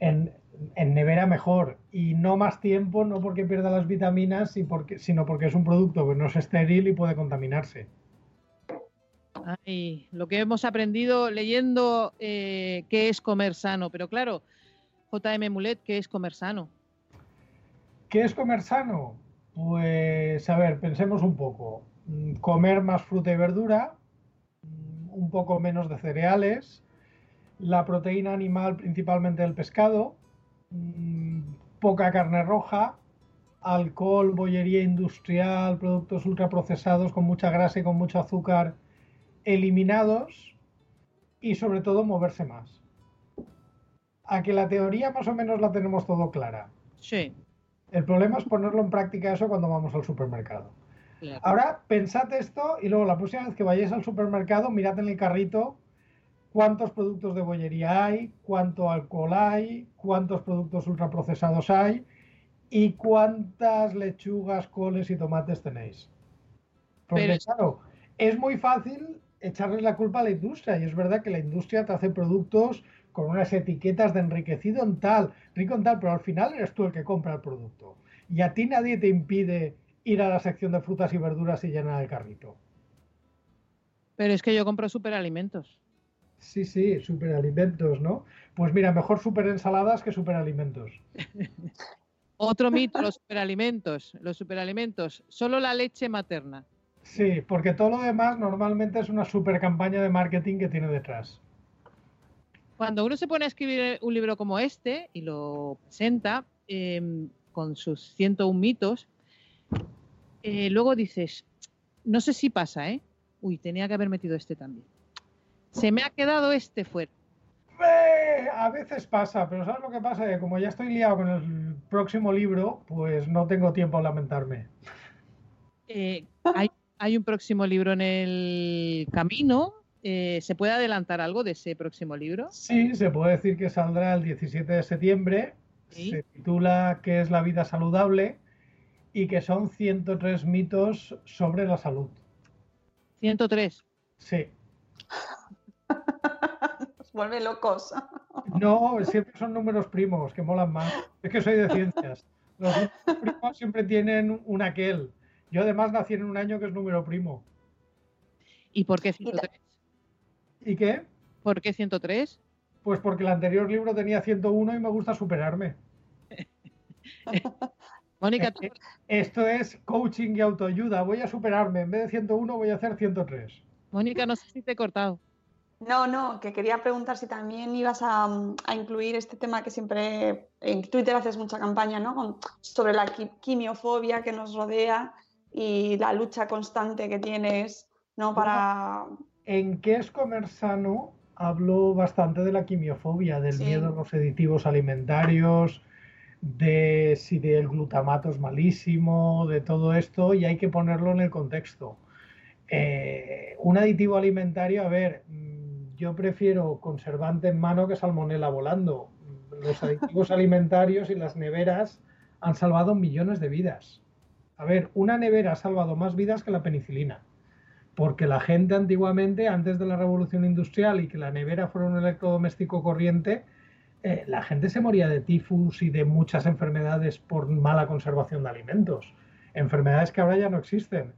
En, nevera mejor. Y no más tiempo, no porque pierda las vitaminas, sino porque es un producto que no es estéril y puede contaminarse. Ay, lo que hemos aprendido leyendo eh, qué es comer sano. Pero claro, JM Mulet, ¿qué es comer sano? ¿Qué es comer sano? Pues, a ver, pensemos un poco. Mm, comer más fruta y verdura, mm, un poco menos de cereales, la proteína animal principalmente del pescado, mm, poca carne roja, alcohol, bollería industrial, productos ultraprocesados con mucha grasa y con mucho azúcar eliminados y sobre todo moverse más a que la teoría más o menos la tenemos todo clara. Sí. El problema es ponerlo en práctica eso cuando vamos al supermercado. Ahora, pensad esto y luego la próxima vez que vayáis al supermercado, mirad en el carrito cuántos productos de bollería hay, cuánto alcohol hay, cuántos productos ultraprocesados hay y cuántas lechugas, coles y tomates tenéis. Porque claro, es muy fácil echarles la culpa a la industria y es verdad que la industria te hace productos con unas etiquetas de enriquecido en tal, rico en tal, pero al final eres tú el que compra el producto. Y a ti nadie te impide ir a la sección de frutas y verduras y llenar el carrito. Pero es que yo compro superalimentos. Sí, sí, superalimentos, ¿no? Pues mira, mejor superensaladas que superalimentos. Otro mito, los superalimentos. Los superalimentos, solo la leche materna. Sí, porque todo lo demás normalmente es una super campaña de marketing que tiene detrás cuando uno se pone a escribir un libro como este y lo presenta em, con sus 101 mitos, eh, luego dices, no sé si pasa, ¿eh? Uy, tenía que haber metido este también. Se me ha quedado este fuera. Eh, a veces pasa, pero ¿sabes lo que pasa? Que como ya estoy liado con el próximo libro, pues no tengo tiempo a lamentarme. Eh, hay, hay, un próximo libro en el camino eh, ¿Se puede adelantar algo de ese próximo libro? Sí, se puede decir que saldrá el 17 de septiembre. Se titula ¿Qué es la vida saludable? y que son 103 mitos sobre la salud. 103. Sí. Vuelve locos. No, siempre son números primos, que molan más. Es que soy de ciencias. Los números primos siempre tienen un aquel. Yo además nací en un año que es número primo. ¿Y por qué 103? ¿Y qué? ¿Por qué 103? Pues porque el anterior libro tenía 101 y me gusta superarme. Mónica, eh, esto es coaching y autoayuda. Voy a superarme. En vez de 101 voy a hacer 103. Mónica, no sé si te he cortado. No, no, que quería preguntar si también ibas a, incluir este tema que siempre en Twitter haces mucha campaña, ¿no? sobre la quimiofobia que nos rodea y la lucha constante que tienes, ¿no? Para en qué es comer sano hablo bastante de la quimiofobia, del miedo a los aditivos alimentarios, de si el glutamato es malísimo, de todo esto, y hay que ponerlo en el contexto. Eh, un aditivo alimentario, a ver, yo prefiero conservante en mano que salmonela volando. Los aditivos alimentarios y las neveras han salvado millones de vidas. A ver, una nevera ha salvado más vidas que la penicilina porque la gente antiguamente, antes de la revolución industrial y que la nevera fuera un electrodoméstico corriente, eh, la gente se moría de tifus y de muchas enfermedades por mala conservación de alimentos, enfermedades que ahora ya no existen.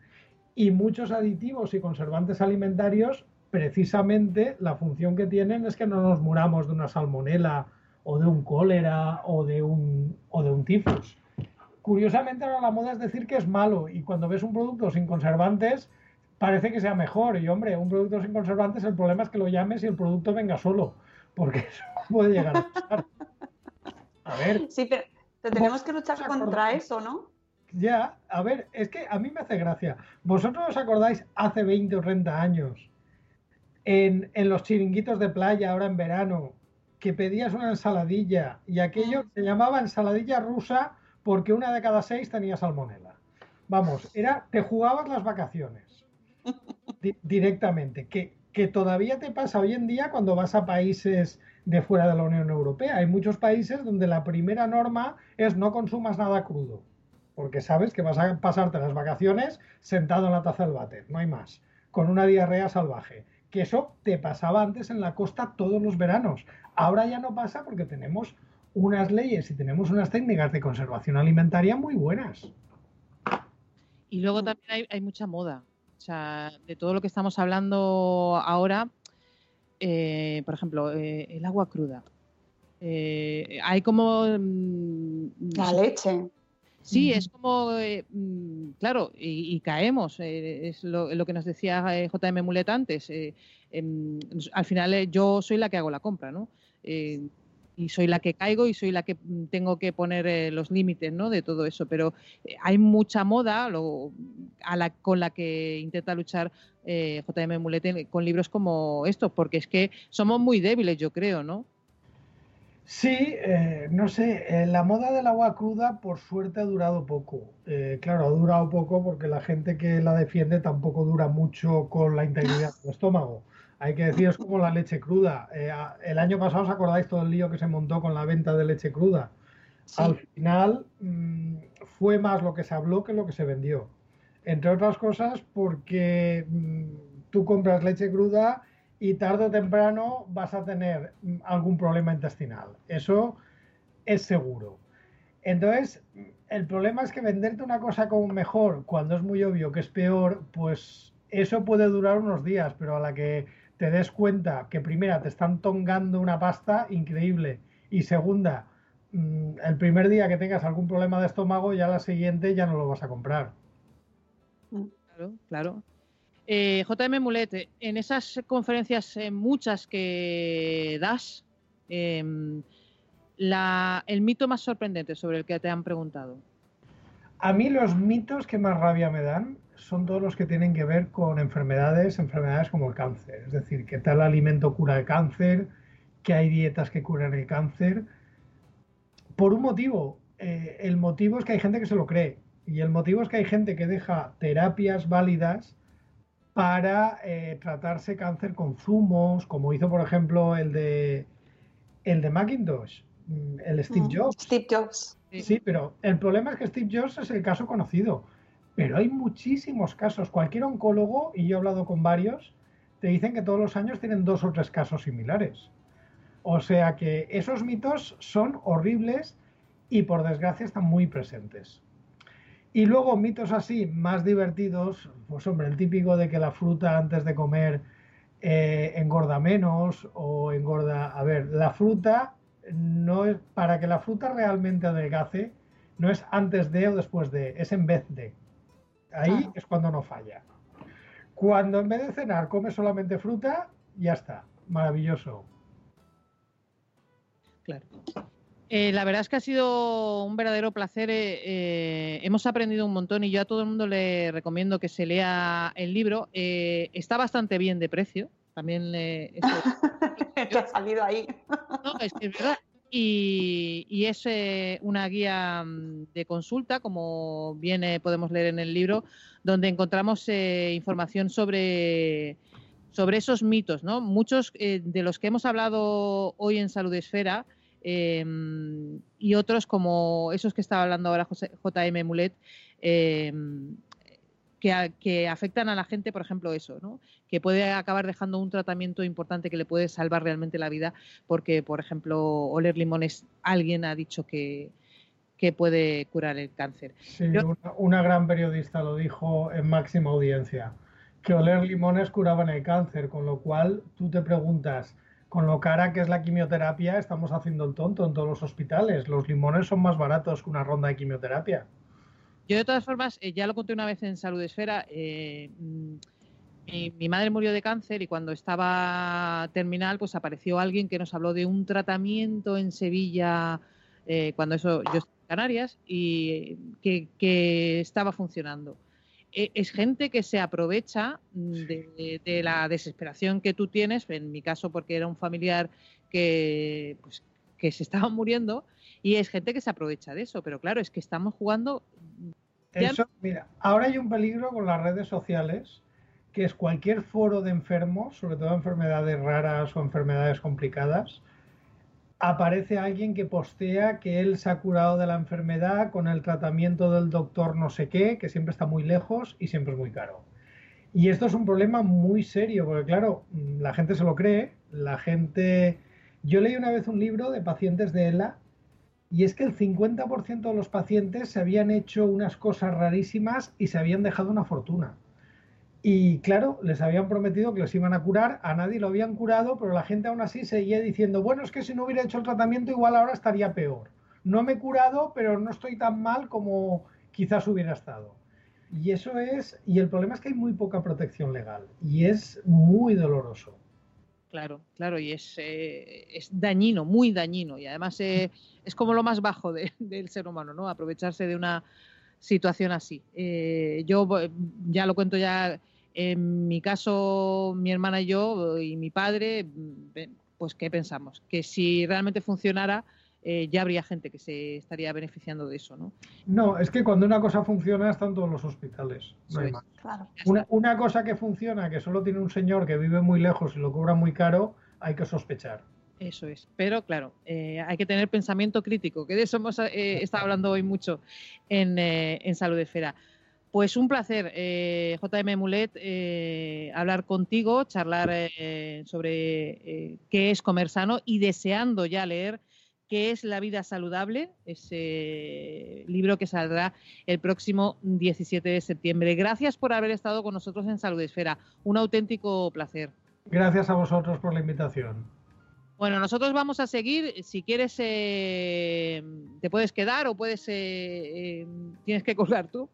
Y muchos aditivos y conservantes alimentarios, precisamente la función que tienen es que no nos muramos de una salmonela o de un cólera o de un, o de un tifus. Curiosamente ahora la moda es decir que es malo y cuando ves un producto sin conservantes, parece que sea mejor. Y hombre, un producto sin conservantes, el problema es que lo llames y el producto venga solo, porque eso puede llegar a pasar. A ver. Sí, pero tenemos que luchar contra eso, ¿no? Ya, a ver, es que a mí me hace gracia. ¿Vosotros os acordáis hace 20 o 30 años en, en los chiringuitos de playa, ahora en verano, que pedías una ensaladilla y aquello se llamaba ensaladilla rusa porque una de cada seis tenía salmonela? Vamos, era, te jugabas las vacaciones directamente, que, que todavía te pasa hoy en día cuando vas a países de fuera de la Unión Europea. Hay muchos países donde la primera norma es no consumas nada crudo porque sabes que vas a pasarte las vacaciones sentado en la taza del váter, no hay más, con una diarrea salvaje. Que eso te pasaba antes en la costa todos los veranos. Ahora ya no pasa porque tenemos unas leyes y tenemos unas técnicas de conservación alimentaria muy buenas. Y luego también hay, mucha moda. O sea, de todo lo que estamos hablando ahora, eh, por ejemplo, eh, el agua cruda. Eh, hay como... Mm, la leche. Sí, es como, eh, mm, claro, y, caemos, eh, es lo, que nos decía eh, JM Mulet antes. Em, al final yo soy la que hago la compra, ¿no? y soy la que caigo y soy la que mm, tengo que poner los límites, ¿no? De todo eso. Pero hay mucha moda a la, con la que intenta luchar JM Mulet con libros como estos, porque es que somos muy débiles, yo creo, ¿no? Sí, eh, no sé, eh, la moda del agua cruda por suerte ha durado poco. Eh, claro, ha durado poco porque la gente que la defiende tampoco dura mucho con la integridad del estómago. Hay que decir, es como la leche cruda. el año pasado os acordáis todo el lío que se montó con la venta de leche cruda. Al final mm, fue más lo que se habló que lo que se vendió. Entre otras cosas porque mm, tú compras leche cruda y tarde o temprano vas a tener algún problema intestinal. Eso es seguro. Entonces, el problema es que venderte una cosa como mejor cuando es muy obvio que es peor, pues eso puede durar unos días, pero a la que te des cuenta que primera te están tongando una pasta increíble y segunda, mm, el primer día que tengas algún problema de estómago, ya la siguiente ya no lo vas a comprar. Claro, claro. Eh, JM Mulet, en esas conferencias, eh, muchas que das, em, el mito más sorprendente sobre el que te han preguntado. A mí los mitos que más rabia me dan son todos los que tienen que ver con enfermedades, enfermedades como el cáncer. Es decir, que tal alimento cura el cáncer, que hay dietas que curan el cáncer. Por un motivo. Eh, el motivo es que hay gente que se lo cree. Y el motivo es que hay gente que deja terapias válidas para eh, tratarse cáncer con zumos, como hizo por ejemplo el de el de Macintosh, mm, el Steve mm, Jobs. Steve Jobs. Sí, pero el problema es que Steve Jobs es el caso conocido. Pero hay muchísimos casos. Cualquier oncólogo, y yo he hablado con varios, te dicen que todos los años tienen dos o tres casos similares. O sea que esos mitos son horribles y por desgracia están muy presentes. Y luego mitos así, más divertidos, pues hombre, el típico de que la fruta antes de comer eh, engorda menos o engorda... A ver, la fruta no es... Para que la fruta realmente adelgace, no es antes de o después de, es en vez de. Ahí es cuando no falla. Cuando en vez de cenar come solamente fruta, ya está. Maravilloso. Claro. Eh, la verdad es que ha sido un verdadero placer. Eh, eh, hemos aprendido un montón y yo a todo el mundo le recomiendo que se lea el libro. está bastante bien de precio. También le. Te ha salido ahí. no, es verdad. Y, es una guía mm, de consulta, como viene podemos leer en el libro, donde encontramos información sobre sobre esos mitos, ¿no? Muchos de los que hemos hablado hoy en Salud Esfera Em, y otros como esos que estaba hablando ahora JM Mulet, em, que, afectan a la gente, por ejemplo, eso, ¿no? que puede acabar dejando un tratamiento importante que le puede salvar realmente la vida, porque, por ejemplo, oler limones, alguien ha dicho que, que puede curar el cáncer. Sí, una, gran periodista lo dijo en máxima audiencia, que oler limones curaban el cáncer, con lo cual tú te preguntas, con lo cara que es la quimioterapia, estamos haciendo el tonto en todos los hospitales. Los limones son más baratos que una ronda de quimioterapia. Yo, de todas formas, eh, ya lo conté una vez en Salud Esfera. Eh, mm, mi, madre murió de cáncer y cuando estaba terminal, pues apareció alguien que nos habló de un tratamiento en Sevilla, eh, cuando eso yo estaba en Canarias, y que, estaba funcionando. E, es gente que se aprovecha de, la desesperación que tú tienes, en mi caso porque era un familiar que, pues, que se estaba muriendo, y es gente que se aprovecha de eso, pero claro, es que estamos jugando... Eso, mira, ahora hay un peligro con las redes sociales que es cualquier foro de enfermos, sobre todo enfermedades raras o enfermedades complicadas, aparece alguien que postea que él se ha curado de la enfermedad con el tratamiento del doctor no sé qué, que siempre está muy lejos y siempre es muy caro. Y esto es un problema muy serio, porque claro, la gente se lo cree, la gente... Yo leí una vez un libro de pacientes de ELA y es que el 50% de los pacientes se habían hecho unas cosas rarísimas y se habían dejado una fortuna. Y claro, les habían prometido que les iban a curar, a nadie lo habían curado, pero la gente aún así seguía diciendo, bueno, es que si no hubiera hecho el tratamiento igual ahora estaría peor. No me he curado, pero no estoy tan mal como quizás hubiera estado. Y eso es, y el problema es que hay muy poca protección legal y es muy doloroso. Claro, claro, y es, eh, es dañino, muy dañino, y además eh, es como lo más bajo del ser humano, ¿no? Aprovecharse de una situación así. Eh, yo ya lo cuento ya en mi caso, mi hermana y yo y mi padre, pues ¿qué pensamos? Que si realmente funcionara, eh, ya habría gente que se estaría beneficiando de eso, ¿no? No, es que cuando una cosa funciona están todos los hospitales. una, cosa que funciona, que solo tiene un señor que vive muy lejos y lo cobra muy caro, hay que sospechar. Eso es. Pero claro, eh, hay que tener pensamiento crítico, que de eso hemos eh, estado hablando hoy mucho en, en Salud Esfera. Pues un placer, eh, JM Mulet, eh, hablar contigo, charlar eh, sobre qué es comer sano y deseando ya leer qué es la vida saludable, ese libro que saldrá el próximo 17 de septiembre. Gracias por haber estado con nosotros en Salud Esfera. Un auténtico placer. Gracias a vosotros por la invitación. Bueno, nosotros vamos a seguir. Si quieres, te puedes quedar o puedes, tienes que colgar tú.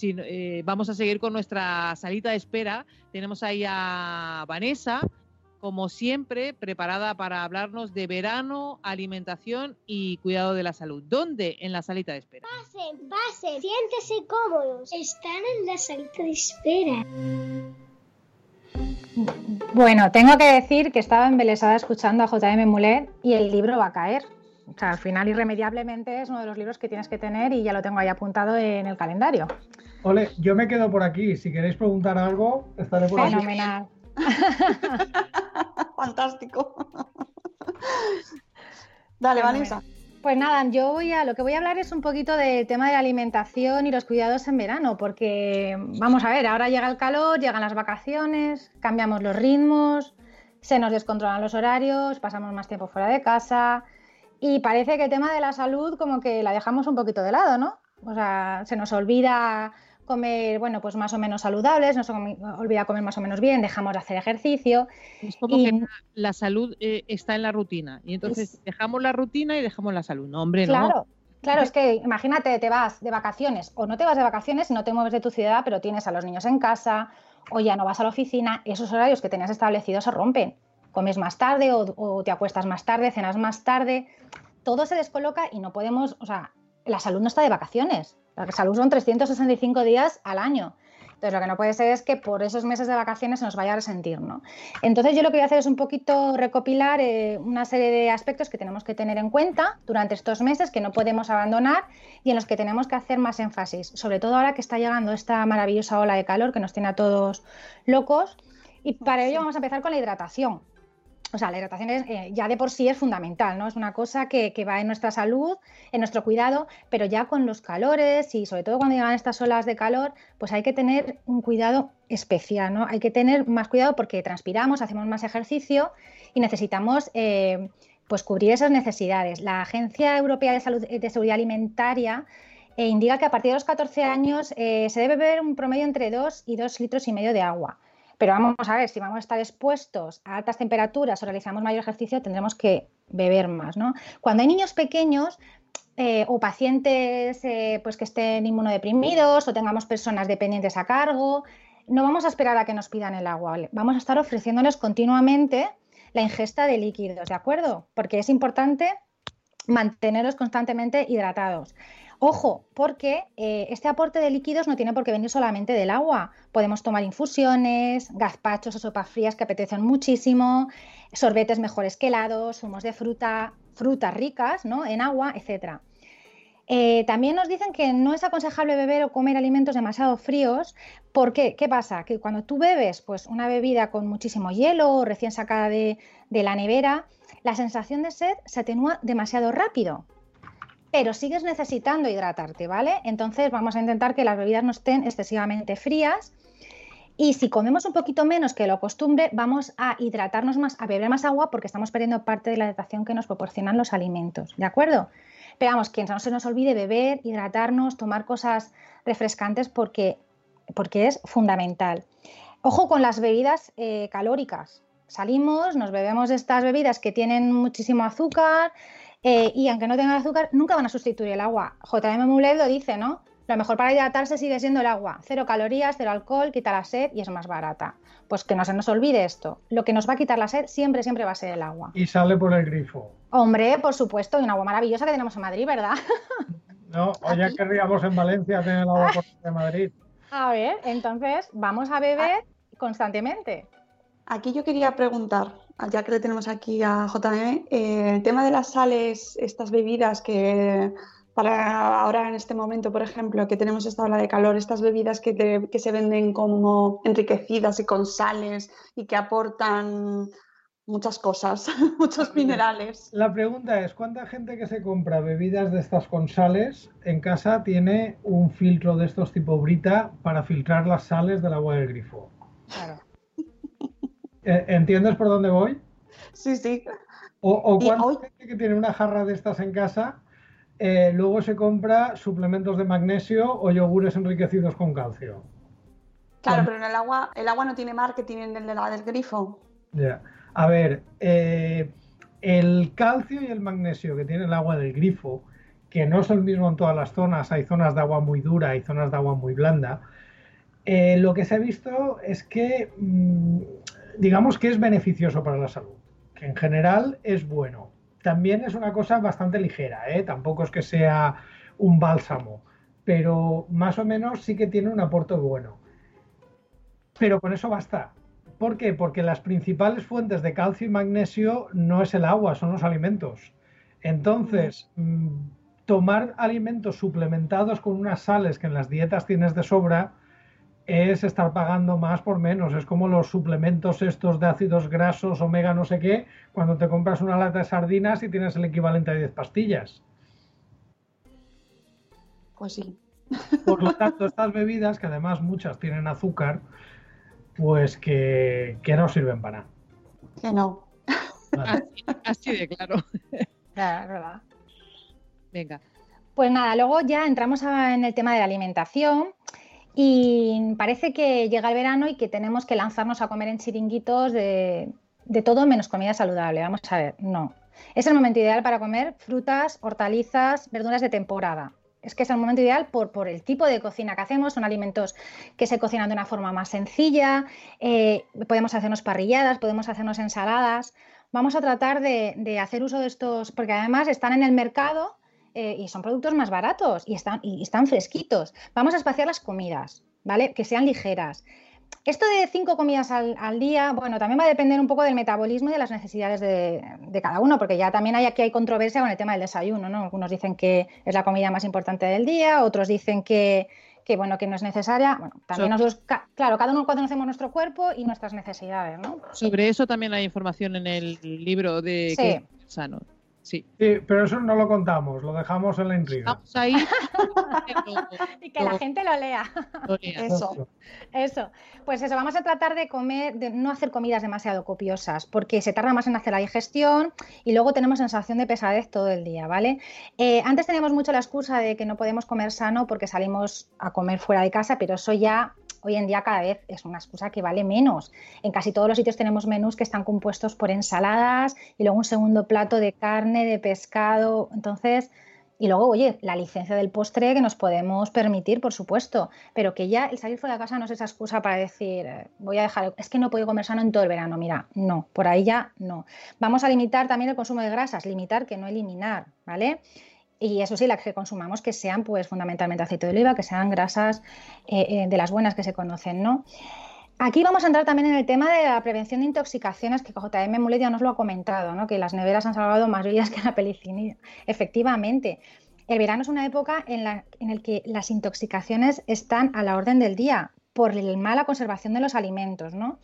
Eh, vamos a seguir con nuestra salita de espera. Tenemos ahí a Vanessa, como siempre, preparada para hablarnos de verano, alimentación y cuidado de la salud. ¿Dónde? En la salita de espera. Pasen, pasen, siéntese cómodos. Están en la salita de espera. Bueno, tengo que decir que estaba embelesada escuchando a JM Mulet y el libro va a caer. O sea, al final, irremediablemente, es uno de los libros que tienes que tener y ya lo tengo ahí apuntado en el calendario. Ole, yo me quedo por aquí. Si queréis preguntar algo, estaré por aquí. Fenomenal. Fantástico. Dale, Vanessa. Pues nada, yo voy a lo que voy a hablar es un poquito del tema de la alimentación y los cuidados en verano, porque vamos a ver, ahora llega el calor, llegan las vacaciones, cambiamos los ritmos, se nos descontrolan los horarios, pasamos más tiempo fuera de casa, y parece que el tema de la salud como que la dejamos un poquito de lado, ¿no? O sea, se nos olvida comer, bueno, pues más o menos saludables, nos olvida comer más o menos bien, dejamos de hacer ejercicio. Es como que la salud eh, está en la rutina y entonces dejamos la rutina y dejamos la salud. No, hombre, claro. no. Claro, es que imagínate, te vas de vacaciones o no te vas de vacaciones no te mueves de tu ciudad, pero tienes a los niños en casa o ya no vas a la oficina, esos horarios que tenías establecidos se rompen comes más tarde o, te acuestas más tarde, cenas más tarde, todo se descoloca y no podemos, o sea, la salud no está de vacaciones, la salud son 365 días al año. Entonces, lo que no puede ser es que por esos meses de vacaciones se nos vaya a resentir, ¿no? Entonces, yo lo que voy a hacer es un poquito recopilar eh, una serie de aspectos que tenemos que tener en cuenta durante estos meses, que no podemos abandonar y en los que tenemos que hacer más énfasis, sobre todo ahora que está llegando esta maravillosa ola de calor que nos tiene a todos locos. Y para ello vamos a empezar con la hidratación. O sea, la hidratación eh, ya de por sí es fundamental, ¿no? Es una cosa que, va en nuestra salud, en nuestro cuidado, pero ya con los calores y sobre todo cuando llegan estas olas de calor, pues hay que tener un cuidado especial, ¿no? Hay que tener más cuidado porque transpiramos, hacemos más ejercicio y necesitamos eh, pues cubrir esas necesidades. La Agencia Europea de, Salud, de Seguridad Alimentaria eh, indica que a partir de los 14 años se debe beber un promedio entre 2 y 2 litros y medio de agua. Pero vamos a ver, si vamos a estar expuestos a altas temperaturas o realizamos mayor ejercicio, tendremos que beber más. ¿no? Cuando hay niños pequeños eh, o pacientes eh, pues que estén inmunodeprimidos o tengamos personas dependientes a cargo, no vamos a esperar a que nos pidan el agua, vamos a estar ofreciéndoles continuamente la ingesta de líquidos, ¿de acuerdo? Porque es importante mantenerlos constantemente hidratados. Ojo, porque eh, este aporte de líquidos no tiene por qué venir solamente del agua. Podemos tomar infusiones, gazpachos o sopas frías que apetecen muchísimo, sorbetes mejores que helados, zumos de fruta, frutas ricas ¿no? en agua, etc. Eh, también nos dicen que no es aconsejable beber o comer alimentos demasiado fríos. ¿Por qué? ¿Qué pasa? Que cuando tú bebes pues, una bebida con muchísimo hielo recién sacada de la nevera, la sensación de sed se atenúa demasiado rápido pero sigues necesitando hidratarte, ¿vale? Entonces vamos a intentar que las bebidas no estén excesivamente frías. Y si comemos un poquito menos que lo costumbre, vamos a hidratarnos más, a beber más agua porque estamos perdiendo parte de la hidratación que nos proporcionan los alimentos, ¿de acuerdo? Pero vamos, que no se nos olvide beber, hidratarnos, tomar cosas refrescantes porque, porque es fundamental. Ojo con las bebidas eh, calóricas. Salimos, nos bebemos estas bebidas que tienen muchísimo azúcar, eh, y aunque no tengan azúcar, nunca van a sustituir el agua. JM Mulet lo dice, ¿no? Lo mejor para hidratarse sigue siendo el agua. Cero calorías, cero alcohol, quita la sed y es más barata. Pues que no se nos olvide esto. Lo que nos va a quitar la sed siempre, siempre va a ser el agua. Y sale por el grifo. Hombre, por supuesto, y una agua maravillosa que tenemos en Madrid, ¿verdad? No, o ya querríamos en Valencia tener el agua de Madrid. A ver, entonces vamos a beber constantemente. Aquí yo quería preguntar, ya que le tenemos aquí a JM, eh, el tema de las sales, estas bebidas que para ahora en este momento, por ejemplo, que tenemos esta ola de calor, estas bebidas que, se venden como enriquecidas y con sales y que aportan muchas cosas, muchos minerales. La pregunta es, ¿cuánta gente que se compra bebidas de estas con sales en casa tiene un filtro de estos tipo Brita para filtrar las sales del agua del grifo? Claro. Eh, ¿Entiendes por dónde voy? Sí, sí. O, o cuánta gente que tiene una jarra de estas en casa eh, luego se compra suplementos de magnesio o yogures enriquecidos con calcio. Claro, pero en el agua, el agua no tiene marketing en el del grifo. Ya. A ver, eh, el calcio y el magnesio que tiene el agua del grifo, que no es el mismo en todas las zonas, hay zonas de agua muy dura y zonas de agua muy blanda, lo que se ha visto es que mm, digamos que es beneficioso para la salud, que en general es bueno. También es una cosa bastante ligera, ¿eh? tampoco es que sea un bálsamo, pero más o menos sí que tiene un aporte bueno. Pero con eso basta. ¿Por qué? Porque las principales fuentes de calcio y magnesio no es el agua, son los alimentos. Entonces, mm, tomar alimentos suplementados con unas sales que en las dietas tienes de sobra, es estar pagando más por menos. Es como los suplementos estos de ácidos grasos, omega no sé qué, cuando te compras una lata de sardinas y tienes el equivalente a 10 pastillas. Pues sí. Por lo tanto, estas bebidas, que además muchas tienen azúcar, pues que, no sirven para nada. Que no. Así, de claro. Claro, verdad. Venga. Pues nada, luego ya entramos en el tema de la alimentación. Y parece que llega el verano y que tenemos que lanzarnos a comer en chiringuitos de, todo menos comida saludable. Vamos a ver, no. Es el momento ideal para comer frutas, hortalizas, verduras de temporada. Es que es el momento ideal por, el tipo de cocina que hacemos. Son alimentos que se cocinan de una forma más sencilla. Eh, podemos hacernos parrilladas, podemos hacernos ensaladas. Vamos a tratar de, de hacer uso de estos, porque además están en el mercado eh, y son productos más baratos y están, y están fresquitos. Vamos a espaciar las comidas, ¿vale? Que sean ligeras. Esto de cinco comidas al, día, bueno, también va a depender un poco del metabolismo y de las necesidades de, cada uno, porque ya también hay aquí hay controversia con el tema del desayuno, ¿no? Algunos dicen que es la comida más importante del día, otros dicen que, bueno, que no es necesaria. Bueno, también nosotros, claro, cada uno conocemos nuestro cuerpo y nuestras necesidades, ¿no? Sobre eso también hay información en el libro de sí. Sano. Sí. pero eso no lo contamos, lo dejamos en la intriga. ahí. y que la gente lo lea. Eso. Eso. Pues eso, vamos a tratar de comer, de no hacer comidas demasiado copiosas, porque se tarda más en hacer la digestión y luego tenemos sensación de pesadez todo el día, ¿vale? Eh, antes teníamos mucho la excusa de que no podemos comer sano porque salimos a comer fuera de casa, pero eso ya hoy en día cada vez es una excusa que vale menos. En casi todos los sitios tenemos menús que están compuestos por ensaladas y luego un segundo plato de carne, de pescado. Entonces, Y luego, oye, la licencia del postre que nos podemos permitir, por supuesto, pero que ya el salir fuera de casa no es esa excusa para decir, eh, voy a dejar, es que no puedo comer sano en todo el verano. Mira, no, por ahí ya no. Vamos a limitar también el consumo de grasas, limitar que no eliminar, ¿vale? Y eso sí, las que consumamos que sean, pues fundamentalmente aceite de oliva, que sean grasas eh, eh, de las buenas que se conocen, ¿no? Aquí vamos a entrar también en el tema de la prevención de intoxicaciones, que JM Mulet ya nos lo ha comentado, ¿no? que las neveras han salvado más vidas que la pelicilina. Efectivamente, el verano es una época en la en que las intoxicaciones están a la orden del día por la mala conservación de los alimentos. ¿no?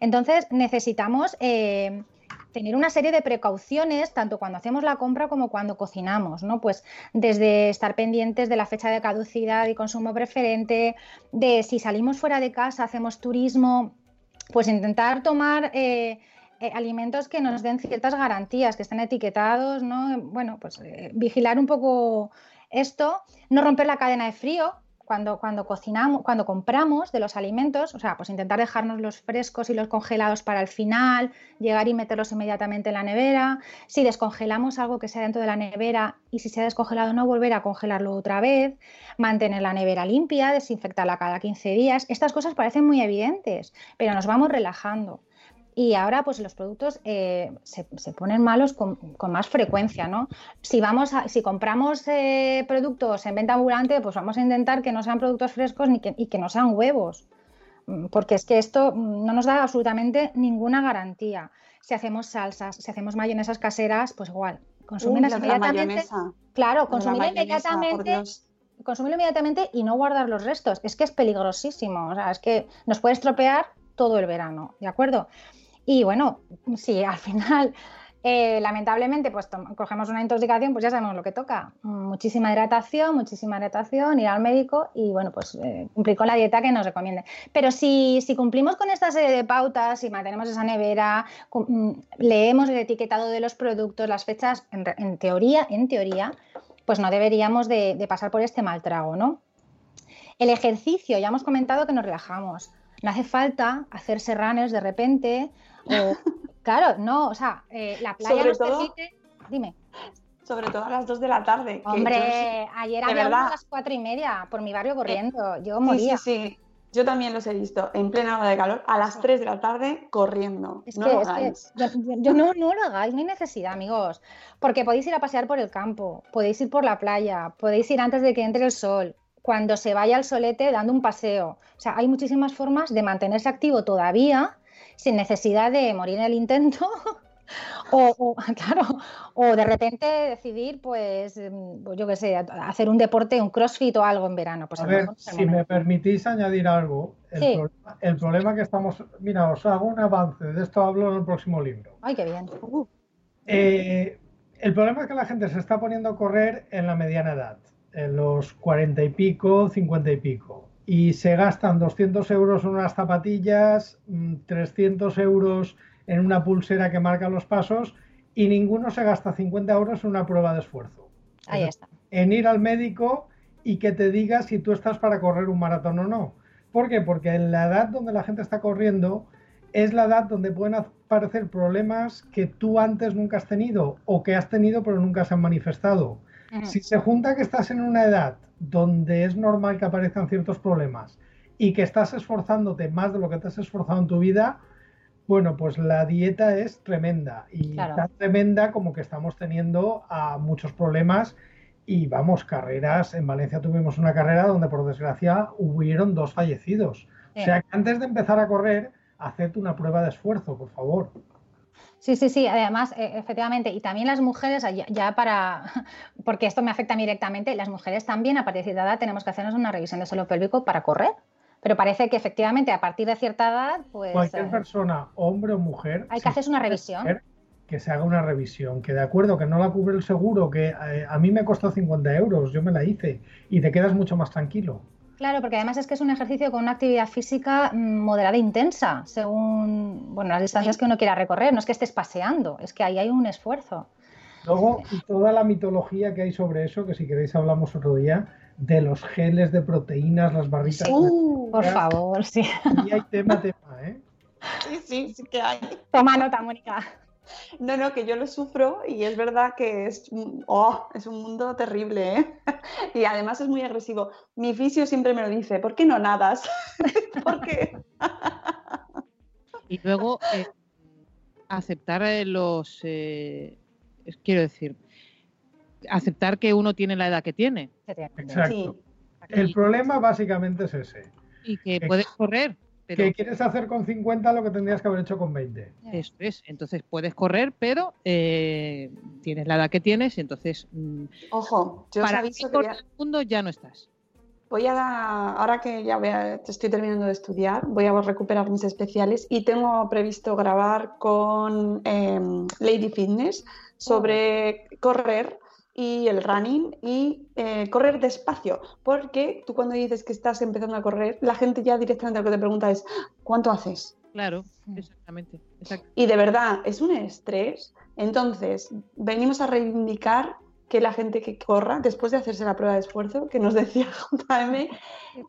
Entonces necesitamos eh, tener una serie de precauciones, tanto cuando hacemos la compra como cuando cocinamos, ¿no? Pues desde estar pendientes de la fecha de caducidad y consumo preferente, de si salimos fuera de casa, hacemos turismo, pues intentar tomar eh, eh, alimentos que nos den ciertas garantías, que estén etiquetados, ¿no? Bueno, pues eh, vigilar un poco esto, no romper la cadena de frío, cuando, cuando cocinamos, cuando compramos de los alimentos, o sea, pues intentar dejarnos los frescos y los congelados para el final, llegar y meterlos inmediatamente en la nevera. Si descongelamos algo que sea dentro de la nevera y si se ha descongelado, no volver a congelarlo otra vez, mantener la nevera limpia, desinfectarla cada 15 días. Estas cosas parecen muy evidentes, pero nos vamos relajando. Y ahora, pues los productos eh, se, ponen malos con, más frecuencia, ¿no? Si vamos si compramos eh, productos en venta ambulante, pues vamos a intentar que no sean productos frescos ni que, y que no sean huevos, mm, porque es que esto mm, no nos da absolutamente ninguna garantía. Si hacemos salsas, si hacemos mayonesas caseras, pues igual, consumirlas inmediatamente. Claro, consumirlas inmediatamente consumirlo inmediatamente y no guardar los restos. Es que es peligrosísimo. O sea, es que nos puede estropear todo el verano, ¿de acuerdo? Y bueno, si al final eh, lamentablemente pues cogemos una intoxicación, pues ya sabemos lo que toca. Muchísima hidratación, muchísima hidratación, ir al médico y bueno, pues eh, cumplir con la dieta que nos recomiende. Pero si, si, cumplimos con esta serie de pautas, si mantenemos esa nevera, mm, leemos el etiquetado de los productos, las fechas, en, teoría, en teoría, pues no deberíamos de, de pasar por este mal trago, ¿no? El ejercicio, ya hemos comentado que nos relajamos. No hace falta hacerse runners de repente claro, no, o sea, eh, la playa nos permite. Dime. Sobre todo a las 2 de la tarde. Hombre, ayer había a las 4 y media por mi barrio corriendo. Eh, yo moría. Sí, sí, sí. Yo también los he visto en plena hora de calor, a las 3 de la tarde corriendo. no lo hagáis. yo, no, no lo hagáis, no hay necesidad, amigos. Porque podéis ir a pasear por el campo, podéis ir por la playa, podéis ir antes de que entre el sol, cuando se vaya el solete dando un paseo. O sea, hay muchísimas formas de mantenerse activo todavía sin necesidad de morir en el intento. o, claro, o de repente decidir, pues, mm, pues yo qué sé, hacer un deporte, un crossfit o algo en verano. Pues a ver, si me permitís añadir algo, el, problema, que estamos, mira, os hago un avance, de esto hablo en el próximo libro. Ay, qué bien. Eh, el problema es que la gente se está poniendo a correr en la mediana edad, en los cuarenta y pico, cincuenta y pico y se gastan 200 euros en unas zapatillas, 300 mm, euros en una pulsera que marca los pasos y ninguno se gasta 50 euros en una prueba de esfuerzo. Ahí está. En ir al médico y que te diga si tú estás para correr un maratón o no. ¿Por qué? Porque en la edad donde la gente está corriendo es la edad donde pueden aparecer problemas que tú antes nunca has tenido o que has tenido pero nunca se han manifestado. Si se junta que estás en una edad donde es normal que aparezcan ciertos problemas y que estás esforzándote más de lo que te has esforzado en tu vida, bueno, pues la dieta es tremenda y tan tremenda como que estamos teniendo a muchos problemas y vamos, carreras, en Valencia tuvimos una carrera donde por desgracia hubieron dos fallecidos. O sea que antes de empezar a correr, haced una prueba de esfuerzo, por favor. Sí, sí, sí, además, e, efectivamente, y también las mujeres, ya, para, porque esto me afecta directamente, las mujeres también a partir de cierta edad tenemos que hacernos una revisión de suelo pélvico para correr. Pero parece que efectivamente a partir de cierta edad, pues... Cualquier eh, persona, hombre o mujer... Hay que hacerse una revisión. Que se haga una revisión, que de acuerdo, que no la cubre el seguro, que eh, a mí me costó 50 euros, yo me la hice, y te quedas mucho más tranquilo. Claro, porque además es que es un ejercicio con una actividad física mm, moderada e intensa, según bueno, las distancias que uno quiera recorrer. No es que estés paseando, es que ahí hay un esfuerzo. Luego, y toda la mitología que hay sobre eso, que si queréis hablamos otro día, de los geles de proteínas, las barritas. Sí, por favor, sí. Y hay tema, tema, ¿eh? Sí, sí, sí que hay. Toma nota, Mónica. No, no, que yo lo sufro y es verdad que es, oh, es un mundo terrible, ¿eh? Y además es muy agresivo. Mi fisio siempre me lo dice, ¿por qué no nadas? ¿Por qué? Y luego eh, aceptar eh, los, eh, quiero decir, aceptar que uno tiene la edad que tiene. Exacto. El problema básicamente es ese. Y que puedes correr. Pero... Que quieres hacer con 50 lo que tendrías que haber hecho con 20. Eso es. Entonces puedes correr, pero eh, tienes la edad que tienes y entonces. Mm, Ojo, yo para os aviso que mundo ya no estás. Voy a, ahora que ya voy a, estoy terminando de estudiar, voy a recuperar mis especiales y tengo previsto grabar con eh, Lady Fitness sobre correr y el running y eh, correr despacio, porque tú cuando dices que estás empezando a correr, la gente ya directamente lo que te pregunta es ¿cuánto haces? Claro, exactamente. exacto. Y de verdad, es un estrés. Entonces, venimos a reivindicar que la gente que corra, después de hacerse la prueba de esfuerzo, que nos decía JM,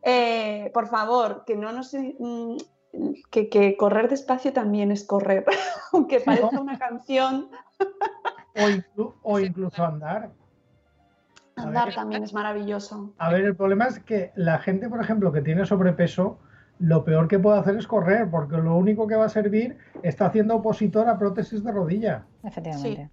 eh, por favor, que no nos... mm, Que, que correr despacio también es correr, aunque parezca una canción. O, inclu- o incluso andar. Andar también es maravilloso. A ver, el problema es que la gente, por ejemplo, que tiene sobrepeso, lo peor que puede hacer es correr, porque lo único que va a servir está haciendo opositor a prótesis de rodilla. Efectivamente.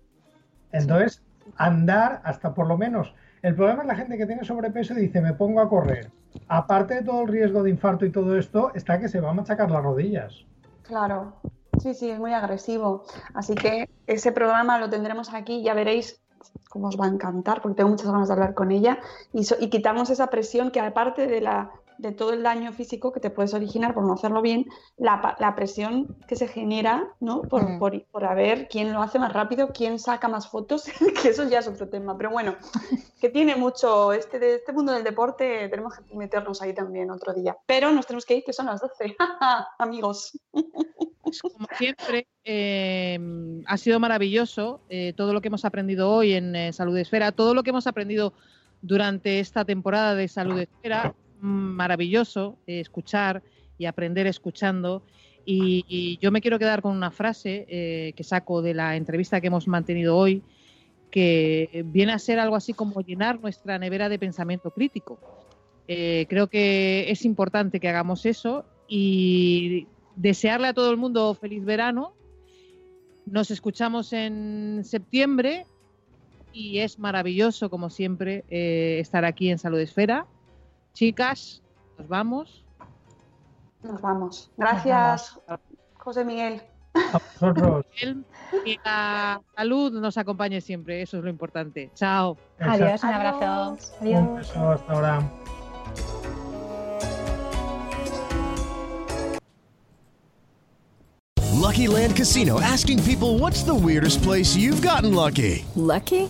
Entonces, andar hasta por lo menos. El problema es la gente que tiene sobrepeso y dice, me pongo a correr. Aparte de todo el riesgo de infarto y todo esto, está que se va a machacar las rodillas. Claro, sí, sí, es muy agresivo. Así que ese programa lo tendremos aquí, ya veréis cómo os va a encantar, porque tengo muchas ganas de hablar con ella. Y, y quitamos esa presión que aparte de, la, de todo el daño físico que te puedes originar por no hacerlo bien, la, la presión que se genera ¿no? por, Mm. por, por a ver quién lo hace más rápido, quién saca más fotos, que eso ya es otro tema. Pero bueno, que tiene mucho, este, de este mundo del deporte tenemos que meternos ahí también otro día. Pero nos tenemos que ir, que son las 12, amigos. Como siempre, eh, ha sido maravilloso eh, todo lo que hemos aprendido hoy en eh, Salud Esfera, todo lo que hemos aprendido durante esta temporada de Salud Esfera, maravilloso eh, escuchar y aprender escuchando. Y, yo me quiero quedar con una frase eh, que saco de la entrevista que hemos mantenido hoy, que viene a ser algo así como llenar nuestra nevera de pensamiento crítico. Eh, creo que es importante que hagamos eso y desearle a todo el mundo feliz verano. Nos escuchamos en septiembre y es maravilloso, como siempre, estar aquí en Salud Esfera. Chicas, nos vamos. Nos vamos. Gracias, José Miguel. A vosotros. Que la salud nos acompañe siempre, eso es lo importante. Chao. Adiós, un abrazo. Un Adiós. beso hasta ahora. Lucky Land Casino asking people what's the weirdest place you've gotten lucky? Lucky?